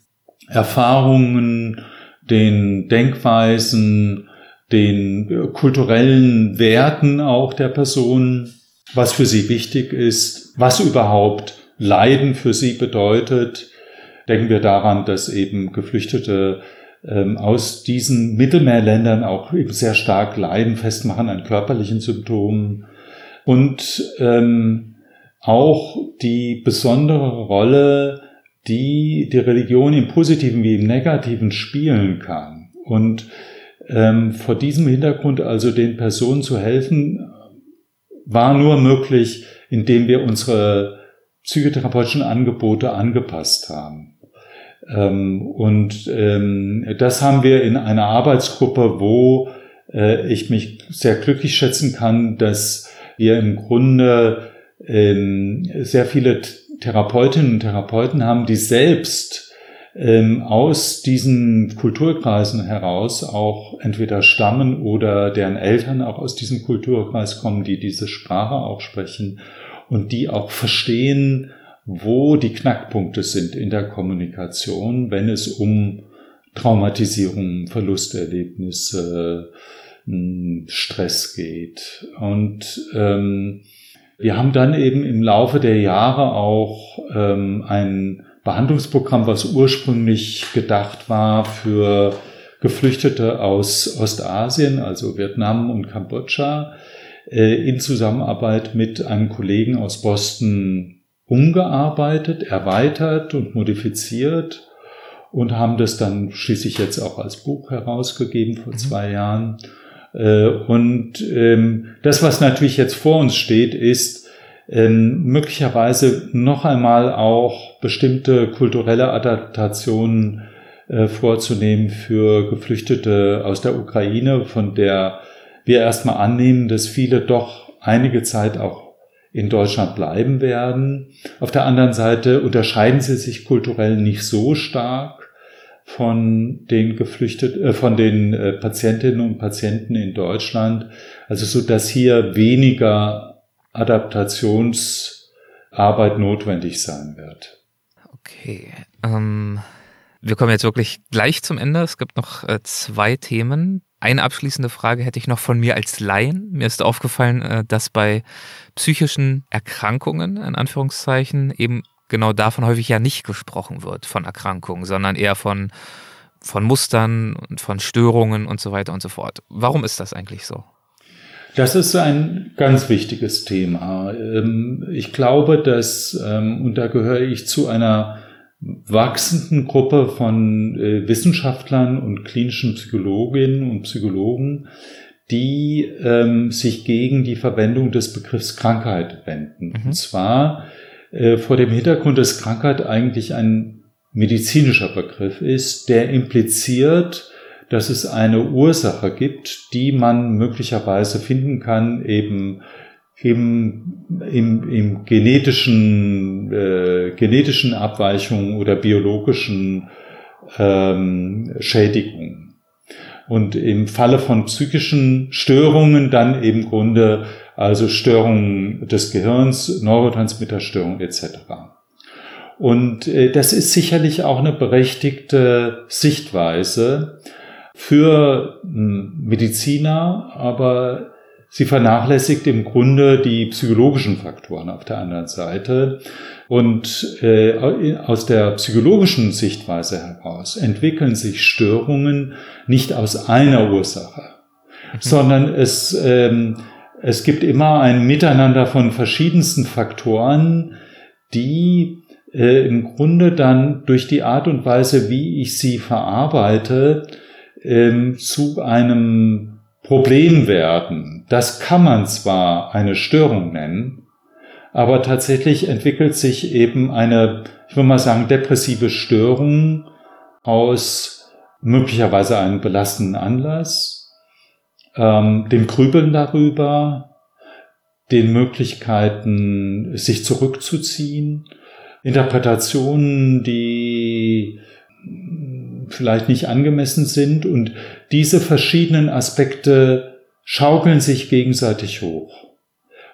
Erfahrungen, den Denkweisen, den kulturellen Werten auch der Person, was für sie wichtig ist, was überhaupt Leiden für sie bedeutet, Denken wir daran, dass eben Geflüchtete ähm, aus diesen Mittelmeerländern auch eben sehr stark Leiden festmachen an körperlichen Symptomen und ähm, auch die besondere Rolle, die die Religion im Positiven wie im Negativen spielen kann. Und ähm, vor diesem Hintergrund also den Personen zu helfen, war nur möglich, indem wir unsere psychotherapeutischen Angebote angepasst haben. Ähm, und ähm, das haben wir in einer Arbeitsgruppe, wo äh, ich mich sehr glücklich schätzen kann, dass wir im Grunde ähm, sehr viele Therapeutinnen und Therapeuten haben, die selbst aus diesen Kulturkreisen heraus auch entweder stammen oder deren Eltern auch aus diesem Kulturkreis kommen, die diese Sprache auch sprechen und die auch verstehen, wo die Knackpunkte sind in der Kommunikation, wenn es um Traumatisierung, Verlusterlebnisse, hm, Stress geht. Und ähm, wir haben dann eben im Laufe der Jahre auch ähm, ein Behandlungsprogramm, was ursprünglich gedacht war für Geflüchtete aus Ostasien, also Vietnam und Kambodscha, äh, in Zusammenarbeit mit einem Kollegen aus Boston umgearbeitet, erweitert und modifiziert und haben das dann schließlich jetzt auch als Buch herausgegeben vor mhm. zwei Jahren. Äh, und ähm, das, was natürlich jetzt vor uns steht, ist ähm, möglicherweise noch einmal auch bestimmte kulturelle Adaptationen äh, vorzunehmen für Geflüchtete aus der Ukraine, von der wir erstmal annehmen, dass viele doch einige Zeit auch in Deutschland bleiben werden. Auf der anderen Seite unterscheiden sie sich kulturell nicht so stark von den Geflüchteten, äh, von den äh, Patientinnen und Patienten in Deutschland. Also so, dass hier weniger Adaptationsarbeit notwendig sein wird. Okay. Ähm, wir kommen jetzt wirklich gleich zum Ende. Es gibt noch äh, zwei Themen, eine abschließende Frage hätte ich noch von mir als Laien. Mir ist aufgefallen, äh, dass bei psychischen Erkrankungen, in Anführungszeichen, eben genau davon häufig ja nicht gesprochen wird, von Erkrankungen, sondern eher von, von Mustern und von Störungen und so weiter und so fort. Warum ist das eigentlich so? Das ist ein ganz wichtiges Thema. Ähm, ich glaube, dass, ähm, und da gehöre ich zu einer wachsenden Gruppe von äh, Wissenschaftlern und klinischen Psychologinnen und Psychologen, die ähm, sich gegen die Verwendung des Begriffs Krankheit wenden. Mhm. Und zwar äh, vor dem Hintergrund, dass Krankheit eigentlich ein medizinischer Begriff ist, der impliziert, dass es eine Ursache gibt, die man möglicherweise finden kann, eben im, im, im genetischen, äh, genetischen Abweichungen oder biologischen ähm, Schädigungen. Und im Falle von psychischen Störungen dann im Grunde also Störungen des Gehirns, Neurotransmitterstörungen etc. Und äh, das ist sicherlich auch eine berechtigte Sichtweise für hm, Mediziner, aber Sie vernachlässigt im Grunde die psychologischen Faktoren auf der anderen Seite. Und äh, aus der psychologischen Sichtweise heraus entwickeln sich Störungen nicht aus einer Ursache, mhm. sondern es, ähm, es gibt immer ein Miteinander von verschiedensten Faktoren, die äh, im Grunde dann durch die Art und Weise, wie ich sie verarbeite, ähm, zu einem Problem werden. Das kann man zwar eine Störung nennen, aber tatsächlich entwickelt sich eben eine, ich würde mal sagen, depressive Störung aus möglicherweise einem belastenden Anlass, ähm, dem Grübeln darüber, den Möglichkeiten, sich zurückzuziehen, Interpretationen, die vielleicht nicht angemessen sind und diese verschiedenen Aspekte schaukeln sich gegenseitig hoch.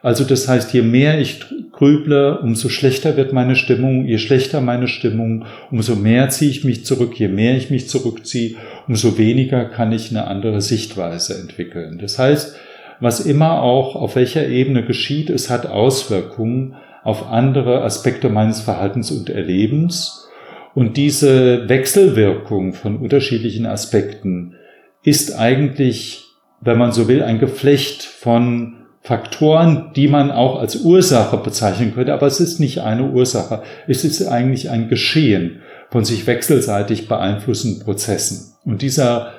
Also das heißt, je mehr ich grüble, umso schlechter wird meine Stimmung, je schlechter meine Stimmung, umso mehr ziehe ich mich zurück, je mehr ich mich zurückziehe, umso weniger kann ich eine andere Sichtweise entwickeln. Das heißt, was immer auch auf welcher Ebene geschieht, es hat Auswirkungen auf andere Aspekte meines Verhaltens und Erlebens und diese Wechselwirkung von unterschiedlichen Aspekten ist eigentlich, wenn man so will, ein Geflecht von Faktoren, die man auch als Ursache bezeichnen könnte, aber es ist nicht eine Ursache. Es ist eigentlich ein Geschehen von sich wechselseitig beeinflussenden Prozessen. Und dieser,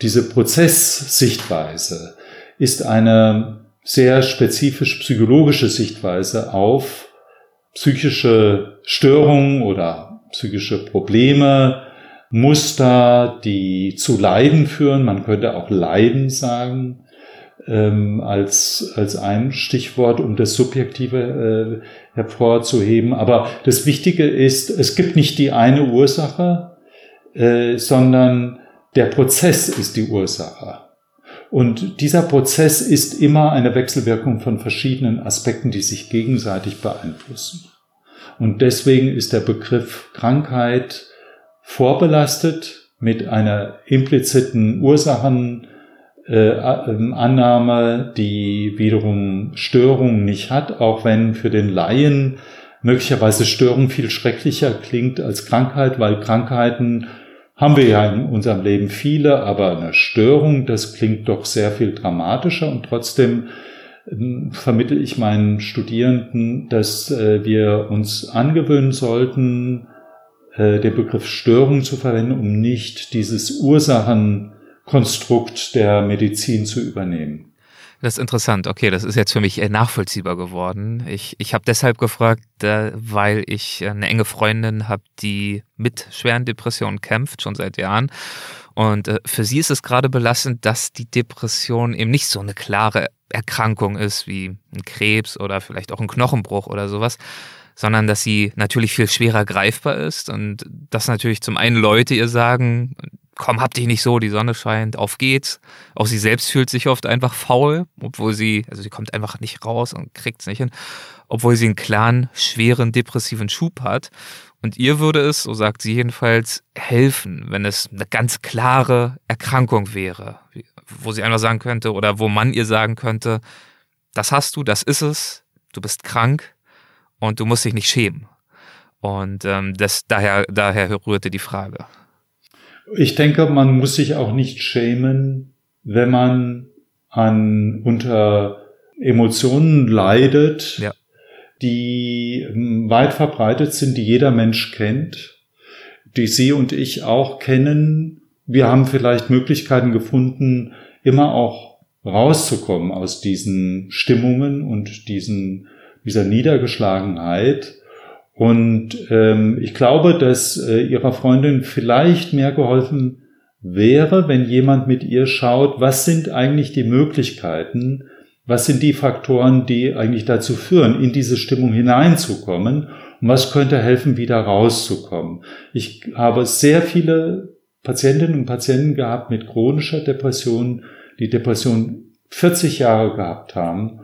diese Prozesssichtweise ist eine sehr spezifisch psychologische Sichtweise auf psychische Störungen oder psychische Probleme, Muster, die zu Leiden führen. Man könnte auch Leiden sagen ähm, als, als ein Stichwort, um das Subjektive äh, hervorzuheben. Aber das Wichtige ist, es gibt nicht die eine Ursache, äh, sondern der Prozess ist die Ursache. Und dieser Prozess ist immer eine Wechselwirkung von verschiedenen Aspekten, die sich gegenseitig beeinflussen. Und deswegen ist der Begriff Krankheit vorbelastet mit einer impliziten Ursachenannahme, äh, die wiederum Störung nicht hat, auch wenn für den Laien möglicherweise Störung viel schrecklicher klingt als Krankheit, weil Krankheiten haben wir ja in unserem Leben viele, aber eine Störung, das klingt doch sehr viel dramatischer und trotzdem ähm, vermittle ich meinen Studierenden, dass äh, wir uns angewöhnen sollten, äh, den Begriff Störung zu verwenden, um nicht dieses Ursachenkonstrukt der Medizin zu übernehmen. Das ist interessant. Okay, das ist jetzt für mich nachvollziehbar geworden. Ich, ich habe deshalb gefragt, weil ich eine enge Freundin habe, die mit schweren Depressionen kämpft, schon seit Jahren. Und äh, für sie ist es gerade belastend, dass die Depression eben nicht so eine klare Erkrankung ist wie ein Krebs oder vielleicht auch ein Knochenbruch oder sowas, sondern dass sie natürlich viel schwerer greifbar ist und dass natürlich zum einen Leute ihr sagen, komm, hab dich nicht so, die Sonne scheint, auf geht's. Auch sie selbst fühlt sich oft einfach faul, obwohl sie, also sie kommt einfach nicht raus und kriegt's nicht hin, obwohl sie einen klaren, schweren, depressiven Schub hat. Und ihr würde es, so sagt sie jedenfalls, helfen, wenn es eine ganz klare Erkrankung wäre, wo sie einfach sagen könnte oder wo man ihr sagen könnte, das hast du, das ist es, du bist krank und du musst dich nicht schämen. Und ähm, das, daher, daher rührte die Frage. Ich denke, man muss sich auch nicht schämen, wenn man an unter Emotionen leidet, ja die ähm, weit verbreitet sind, die jeder Mensch kennt. die Sie und ich auch kennen. Wir haben vielleicht Möglichkeiten gefunden, immer auch rauszukommen aus diesen Stimmungen und diesen, dieser Niedergeschlagenheit. Und ähm, ich glaube, dass äh, ihrer Freundin vielleicht mehr geholfen wäre, wenn jemand mit ihr schaut, was sind eigentlich die Möglichkeiten, was sind die Faktoren, die eigentlich dazu führen, in diese Stimmung hineinzukommen und was könnte helfen, wieder rauszukommen. Ich habe sehr viele Patientinnen und Patienten gehabt mit chronischer Depression, die Depression 40 Jahre gehabt haben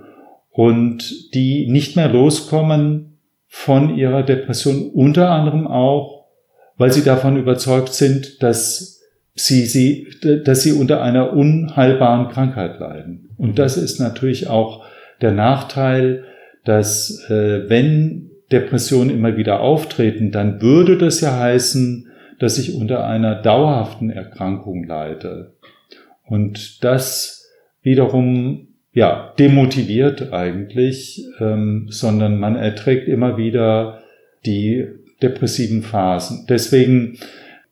und die nicht mehr loskommen von ihrer Depression, unter anderem auch, weil sie davon überzeugt sind, dass sie, sie, dass sie unter einer unheilbaren Krankheit leiden. Und das ist natürlich auch der Nachteil, dass äh, wenn Depressionen immer wieder auftreten, dann würde das ja heißen, dass ich unter einer dauerhaften Erkrankung leide. Und das wiederum ja demotiviert eigentlich, ähm, sondern man erträgt immer wieder die depressiven Phasen. Deswegen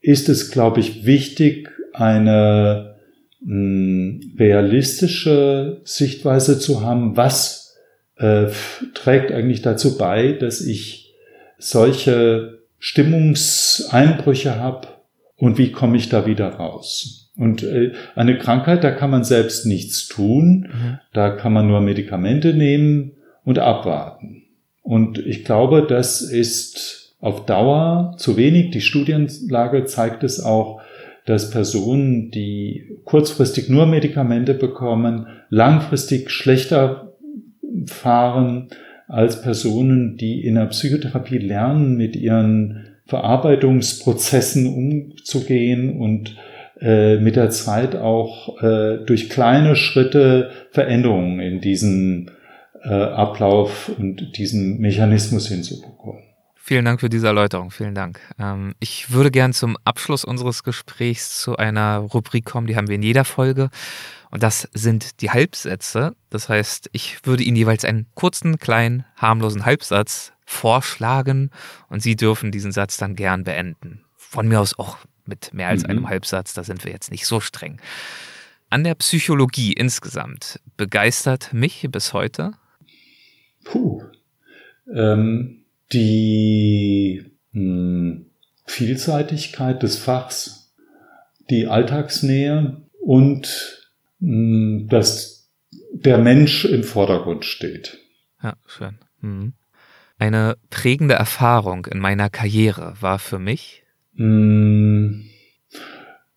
ist es, glaube ich, wichtig, eine mh, hm, realistische Sichtweise zu haben, was äh, trägt eigentlich dazu bei, dass ich solche Stimmungseinbrüche habe und wie komme ich da wieder raus. Und äh, eine Krankheit, da kann man selbst nichts tun, mhm. da kann man nur Medikamente nehmen und abwarten. Und ich glaube, das ist auf Dauer zu wenig. Die Studienlage zeigt es auch, dass Personen, die kurzfristig nur Medikamente bekommen, langfristig schlechter fahren als Personen, die in der Psychotherapie lernen, mit ihren Verarbeitungsprozessen umzugehen und äh, mit der Zeit auch äh, durch kleine Schritte Veränderungen in diesen äh, Ablauf und diesen Mechanismus hinzubekommen. Vielen Dank für diese Erläuterung. Vielen Dank. Ähm, ich würde gern zum Abschluss unseres Gesprächs zu einer Rubrik kommen, die haben wir in jeder Folge. Und das sind die Halbsätze. Das heißt, ich würde Ihnen jeweils einen kurzen, kleinen, harmlosen Halbsatz vorschlagen und Sie dürfen diesen Satz dann gern beenden. Von mir aus auch mit mehr als mhm. einem Halbsatz, da sind wir jetzt nicht so streng. An der Psychologie insgesamt begeistert mich bis heute. Puh. Ähm, die mh, hm, Vielseitigkeit des Fachs, die Alltagsnähe und hm, dass der Mensch im Vordergrund steht. Ja, schön. Mhm. Eine prägende Erfahrung in meiner Karriere war für mich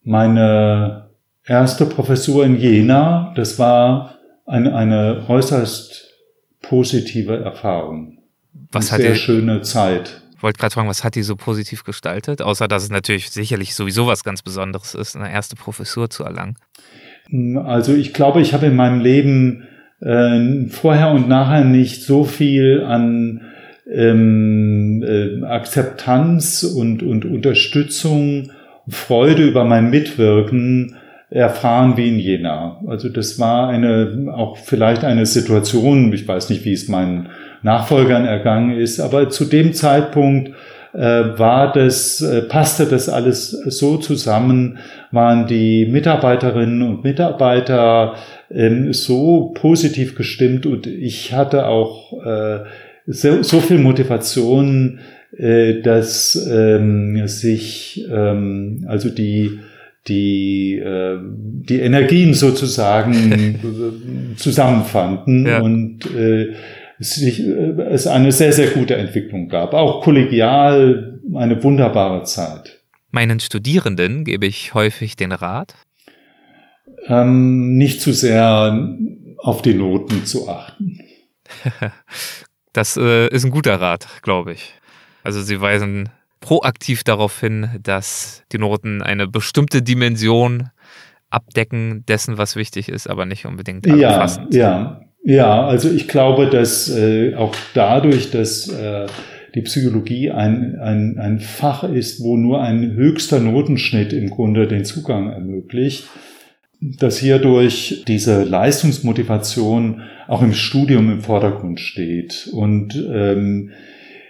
meine erste Professur in Jena. Das war eine, eine äußerst positive Erfahrung. Was eine hat sehr schöne Zeit. Ich wollte gerade fragen, was hat die so positiv gestaltet? Außer dass es natürlich sicherlich sowieso was ganz Besonderes ist, eine erste Professur zu erlangen. Also ich glaube, ich habe in meinem Leben äh, vorher und nachher nicht so viel an ähm, äh, Akzeptanz und, und Unterstützung, Freude über mein Mitwirken erfahren wie in Jena. Also das war eine, auch vielleicht eine Situation, ich weiß nicht, wie es meinen Nachfolgern ergangen ist, aber zu dem Zeitpunkt äh, war das, äh, passte das alles so zusammen, waren die Mitarbeiterinnen und Mitarbeiter ähm, so positiv gestimmt und ich hatte auch äh, so, so viel Motivation, äh, dass ähm, sich ähm, also die die äh, die Energien sozusagen zusammenfanden ja. und äh, es, sich, äh, es eine sehr sehr gute Entwicklung gab, auch kollegial eine wunderbare Zeit. Meinen Studierenden gebe ich häufig den Rat, ähm, nicht zu sehr auf die Noten zu achten. das äh, ist ein guter Rat, glaube ich. Also sie weisen proaktiv darauf hin, dass die Noten eine bestimmte Dimension abdecken dessen, was wichtig ist, aber nicht unbedingt allumfassend. Ja, ja, ja. Also ich glaube, dass äh, auch dadurch, dass äh, die Psychologie ein, ein, ein Fach ist, wo nur ein höchster Notenschnitt im Grunde den Zugang ermöglicht, dass hierdurch diese Leistungsmotivation auch im Studium im Vordergrund steht. Und ähm,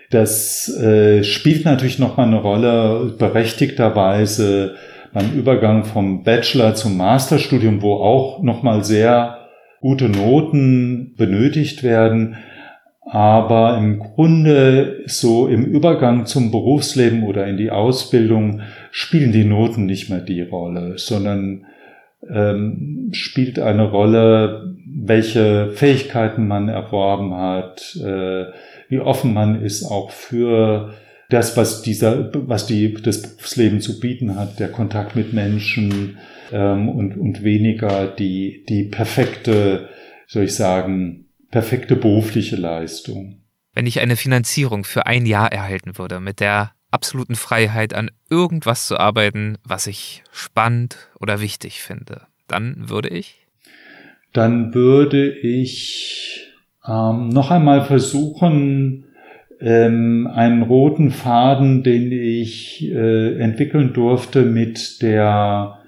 Das äh, spielt natürlich nochmal eine Rolle, berechtigterweise beim Übergang vom Bachelor zum Masterstudium, wo auch nochmal sehr gute Noten benötigt werden. Aber im Grunde so im Übergang zum Berufsleben oder in die Ausbildung spielen die Noten nicht mehr die Rolle, sondern ähm, spielt eine Rolle, welche Fähigkeiten man erworben hat, äh, wie offen man ist auch für das, was dieser, was die, das Berufsleben zu bieten hat, der Kontakt mit Menschen ähm, und, und weniger die, die perfekte, soll ich sagen, perfekte berufliche Leistung. Wenn ich eine Finanzierung für ein Jahr erhalten würde, mit der absoluten Freiheit an irgendwas zu arbeiten, was ich spannend oder wichtig finde, dann würde ich? Dann würde ich ähm, noch einmal versuchen, ähm, einen roten Faden, den ich äh, entwickeln durfte mit der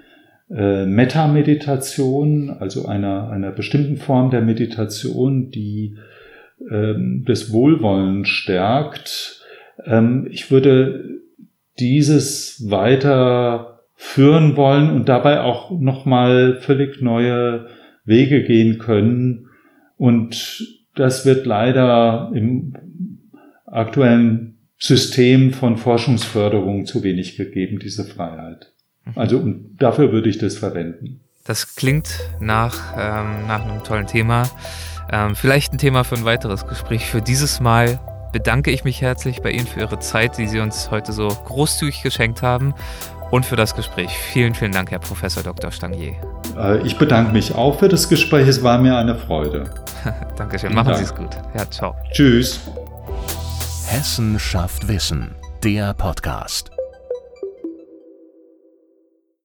äh, Meta-Meditation, also einer, einer bestimmten Form der Meditation, die ähm, das Wohlwollen stärkt. Ähm, ich würde dieses weiter führen wollen und dabei auch nochmal völlig neue Wege gehen können. Und das wird leider im aktuellen System von Forschungsförderung zu wenig gegeben, diese Freiheit. Mhm. Also und dafür würde ich das verwenden. Das klingt nach, ähm, nach einem tollen Thema. Ähm, vielleicht ein Thema für ein weiteres Gespräch. Für dieses Mal bedanke ich mich herzlich bei Ihnen für Ihre Zeit, die Sie uns heute so großzügig geschenkt haben und für das Gespräch. Vielen, vielen Dank, Herr Professor Dr. Stangier. Äh, ich bedanke mich auch für das Gespräch. Es war mir eine Freude. Dankeschön. Machen Sie es gut. Ja, ciao. Tschüss. Hessen schafft Wissen, der Podcast.